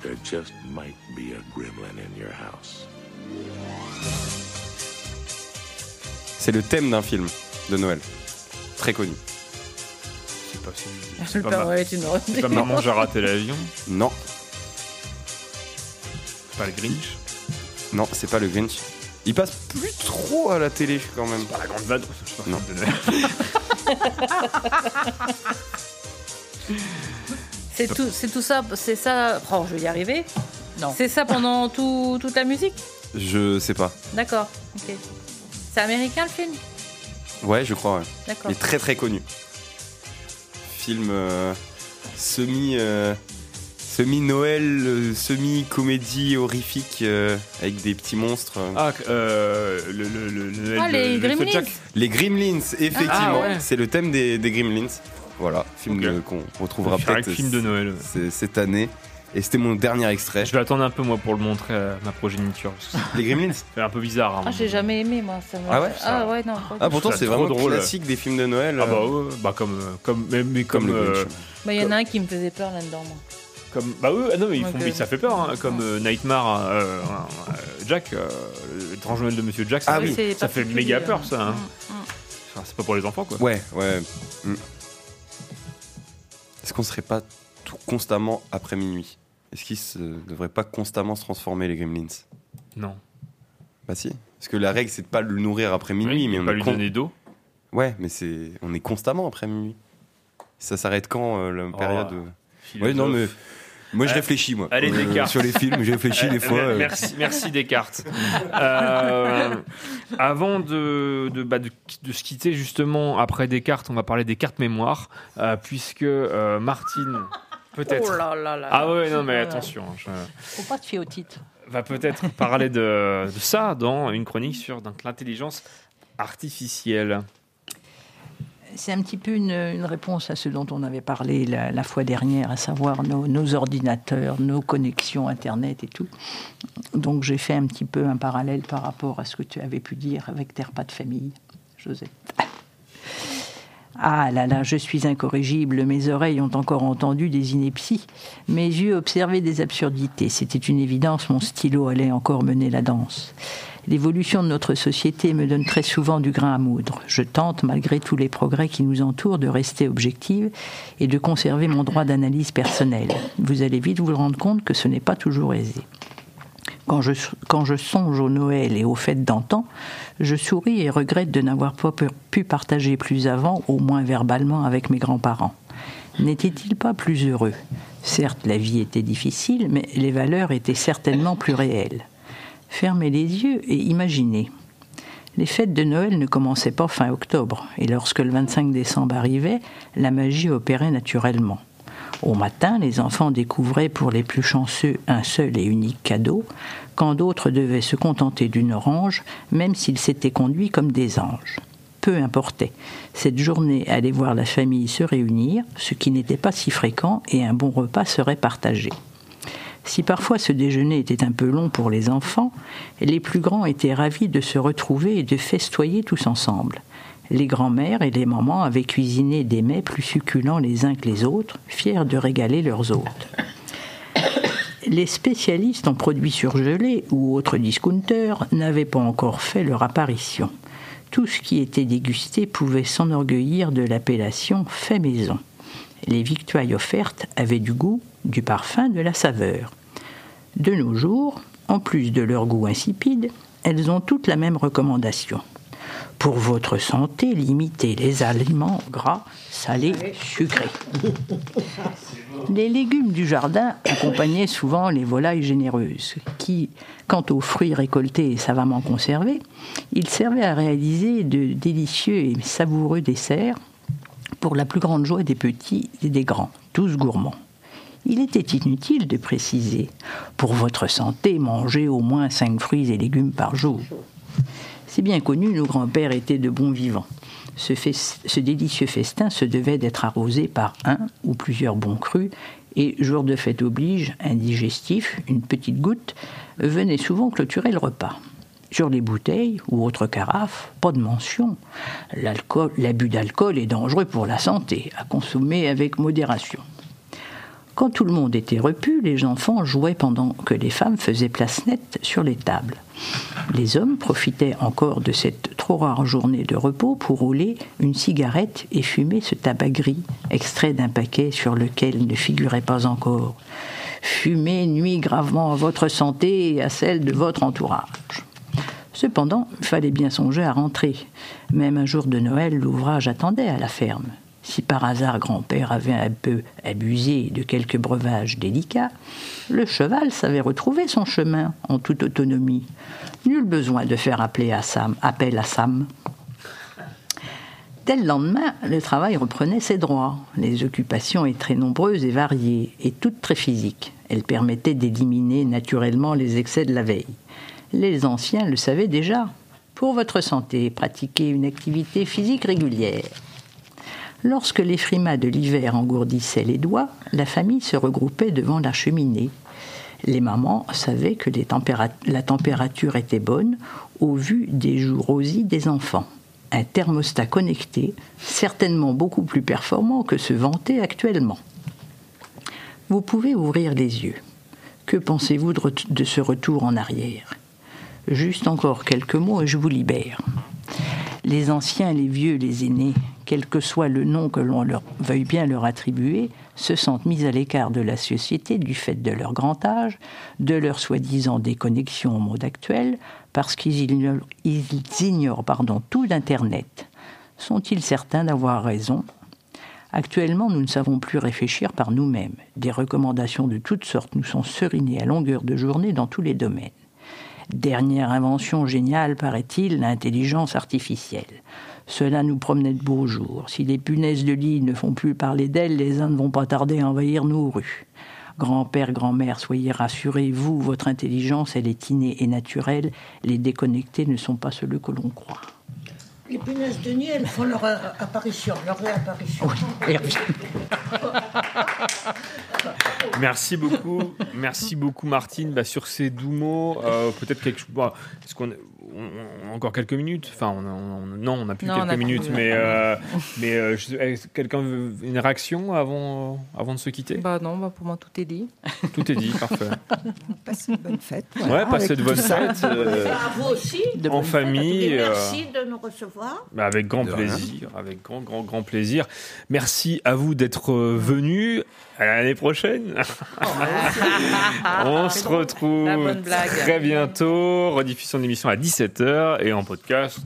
There just might be a gremlin in your house.
C'est le thème d'un film de Noël très connu.
Pas pas ma- c'est pas maman j'ai raté l'avion.
Non,
C'est pas le Grinch.
non, c'est pas le Grinch. Il passe plus trop à la télé quand même.
Pas la grande pas,
Non.
C'est tout, c'est tout ça, c'est ça. Oh, je vais y arriver.
Non.
C'est ça pendant tout, toute la musique?
Je sais pas.
D'accord, ok. C'est américain le film?
Ouais, je crois, ouais.
D'accord.
Il est très très connu. Film euh, semi. euh, Semi-Noël, euh, semi-comédie horrifique euh, avec des petits monstres.
Ah, euh, le, le, le, le-
Ah,
le-
les
le-
Gremlins.
Jack.
Les Gremlins, effectivement.
Ah, ouais.
C'est le thème des, des Gremlins. Voilà, film de- qu'on retrouvera
Faire
peut-être
film de Noël.
c- cette année. Et c'était mon dernier extrait.
Je vais attendre un peu moi pour le montrer à ma progéniture. parce que
Les Gremlins?
C'est un peu bizarre. hein.
Ah, j'ai jamais aimé, moi. Ça me-
Ah ouais?
Ah ouais, non.
Ah, pourtant,
Ça,
c'est
trop
vraiment
drôle.
classique des films de Noël.
Ah bah,
euh,
ouais, bah comme, euh, comme, mais, mais comme,
Comme le
euh,
Grinch.
Bah, il y en a un qui me faisait peur là-dedans, moi.
Comme, bah oui, ah non mais ils font, ça fait peur, hein, comme euh, Nightmare, euh, euh, Jack, euh, l'étrange Noël de Monsieur Jack, ça,
Ah
fait-
oui.
Ça fait méga peur ça. hein.
Mm, mm.
Enfin, c'est pas pour les enfants quoi.
Ouais, ouais. Mm. Est-ce qu'on serait pas tout constamment après minuit? Est-ce qu'ils devraient pas constamment se transformer les Gremlins?
Non.
Bah si. Parce que la règle c'est de pas le nourrir après minuit,
Oui,
mais on
pas lui
con-
donner d'eau.
Ouais, mais c'est on est constamment après minuit. Ça s'arrête quand euh, la période euh
philosophe.
Ouais, non mais moi je
Euh,
réfléchis moi.
allez,
Euh,
Descartes.
sur les films, j'ai réfléchi des
Euh,
fois. euh.
Merci, merci Descartes. Euh, avant de, de, bah, de, de se quitter justement après Descartes, on va parler des cartes mémoire, euh, puisque euh, Martine, peut-être.
Oh là là là
ah ouais, non mais attention. hein, je-
Faut pas te fier au titre.
va peut-être parler de, de ça dans une chronique sur donc, l'intelligence artificielle.
C'est un petit peu une, réponse à ce dont on avait parlé la, fois dernière, à savoir nos, nos ordinateurs, nos connexions Internet et tout. Donc j'ai fait un petit peu un parallèle par rapport à ce que tu avais pu dire avec tes repas de famille, Josette. Ah là là, je suis incorrigible, mes oreilles ont encore entendu des inepties, mes yeux observaient des absurdités. C'était une évidence, mon stylo allait encore mener la danse. L'évolution de notre société me donne très souvent du grain à moudre. Je tente, malgré tous les progrès qui nous entourent, de rester objective et de conserver mon droit d'analyse personnelle. Vous allez vite vous rendre compte que ce n'est pas toujours aisé. Quand je, quand je songe au Noël et aux fêtes d'antan, je souris et regrette de n'avoir pas pu- partager plus avant, au moins verbalement, avec mes grands-parents. N'étaient-ils pas plus heureux? Certes, la vie était difficile, mais les valeurs étaient certainement plus réelles. Fermez les yeux et imaginez. Les fêtes de Noël ne commençaient pas fin octobre, et lorsque le 25 décembre arrivait, la magie opérait naturellement. Au matin, les enfants découvraient pour les plus chanceux un seul et unique cadeau, quand d'autres devaient se contenter d'une orange, même s'ils s'étaient conduits comme des anges. Peu importait. Cette journée allait voir la famille se réunir, ce qui n'était pas si fréquent, et un bon repas serait partagé. Si parfois ce déjeuner était un peu long pour les enfants, les plus grands étaient ravis de se retrouver et de festoyer tous ensemble. Les grands-mères et les mamans avaient cuisiné des mets plus succulents les uns que les autres, fiers de régaler leurs hôtes. Les spécialistes en produits surgelés ou autres discounters n'avaient pas encore fait leur apparition. Tout ce qui était dégusté pouvait s'enorgueillir de l'appellation fait maison. Les victuailles offertes avaient du goût, du parfum, de la saveur. De nos jours, en plus de leur goût insipide, elles ont toutes la même recommandation. Pour votre santé, limitez les aliments gras, salés, sucrés. Les légumes du jardin accompagnaient souvent les volailles généreuses, qui, quant aux fruits récoltés et savamment conservés, ils servaient à réaliser de délicieux et savoureux desserts pour la plus grande joie des petits et des grands, tous gourmands. Il était inutile de préciser pour votre santé, mangez au moins cinq fruits et légumes par jour. C'est bien connu, nos grands-pères étaient de bons vivants. Ce, délicieux festin se devait d'être arrosé par un ou plusieurs bons crus, et jour de fête oblige, un digestif, une petite goutte, venait souvent clôturer le repas. Sur les bouteilles ou autres carafes, pas de mention. L'abus d'alcool est dangereux pour la santé, à consommer avec modération. Quand tout le monde était repu, les enfants jouaient pendant que les femmes faisaient place nette sur les tables. Les hommes profitaient encore de cette trop rare journée de repos pour rouler une cigarette et fumer ce tabac gris, extrait d'un paquet sur lequel ne figurait pas encore Fumer nuit gravement à votre santé et à celle de votre entourage. Cependant, il fallait bien songer à rentrer. Même un jour de Noël, l'ouvrage attendait à la ferme. Si par hasard grand-père avait un peu abusé de quelques breuvages délicats, le cheval savait retrouver son chemin en toute autonomie. Nul besoin de faire appeler à Sam, appel à Sam. Dès le lendemain, le travail reprenait ses droits. Les occupations étaient très nombreuses et variées, et toutes très physiques. Elles permettaient d'éliminer naturellement les excès de la veille. Les anciens le savaient déjà. Pour votre santé, pratiquez une activité physique régulière. Lorsque les frimas de l'hiver engourdissaient les doigts, la famille se regroupait devant la cheminée. Les mamans savaient que la température était bonne au vu des joues rosies des enfants. Un thermostat connecté, certainement beaucoup plus performant que ce vanté actuellement. Vous pouvez ouvrir les yeux. Que pensez-vous de ce retour en arrière? Juste encore quelques mots et je vous libère. Les anciens, les vieux, les aînés, quel que soit le nom que l'on leur veuille bien leur attribuer, se sentent mis à l'écart de la société du fait de leur grand âge, de leur soi-disant déconnexion au monde actuel, parce qu'ils ignorent, tout d'Internet. Sont-ils certains d'avoir raison? Actuellement, nous ne savons plus réfléchir par nous-mêmes. Des recommandations de toutes sortes nous sont serinées à longueur de journée dans tous les domaines. Dernière invention géniale, paraît-il, l'intelligence artificielle. Cela nous promenait de beaux jours. Si les punaises de lit ne font plus parler d'elles, les uns ne vont pas tarder à envahir nos rues. Grand-père, grand-mère, soyez rassurés, vous, votre intelligence, elle est innée et naturelle. Les déconnectés ne sont pas ceux que l'on croit.
Les punaises de nid, elles font leur euh, apparition, leur réapparition.
Merci beaucoup, merci beaucoup Martine. Bah, sur ces doux mots, euh, peut-être quelque chose. On- on a encore quelques minutes Enfin, on a- on- non, on n'a plus
Non,
quelques
a
minutes, mais euh, mais euh, quelqu'un veut une réaction avant euh, avant de se quitter?
Bah non, bah pour moi tout est dit.
Tout est dit, parfait.
Passez une bonne fête.
Ouais, passez de bonnes fêtes. euh,
À vous aussi.
en famille.
Merci de nous recevoir.
Bah, avec grand
De rien.
plaisir, avec grand, grand, grand plaisir. Merci à vous d'être venus. À l'année prochaine. On se retrouve très bientôt. Rediffusion de l'émission à 17h et en podcast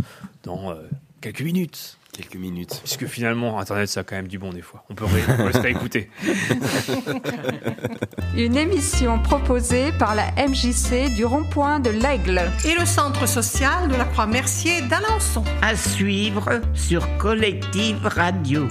dans euh, quelques minutes.
Quelques minutes.
Puisque finalement, Internet, ça a quand même du bon des fois. On peut, on peut se réécouter.
Une émission proposée par la MJC du rond-point de l'Aigle.
Et le centre social de la Croix-Mercier d'Alençon.
À suivre sur Collective Radio.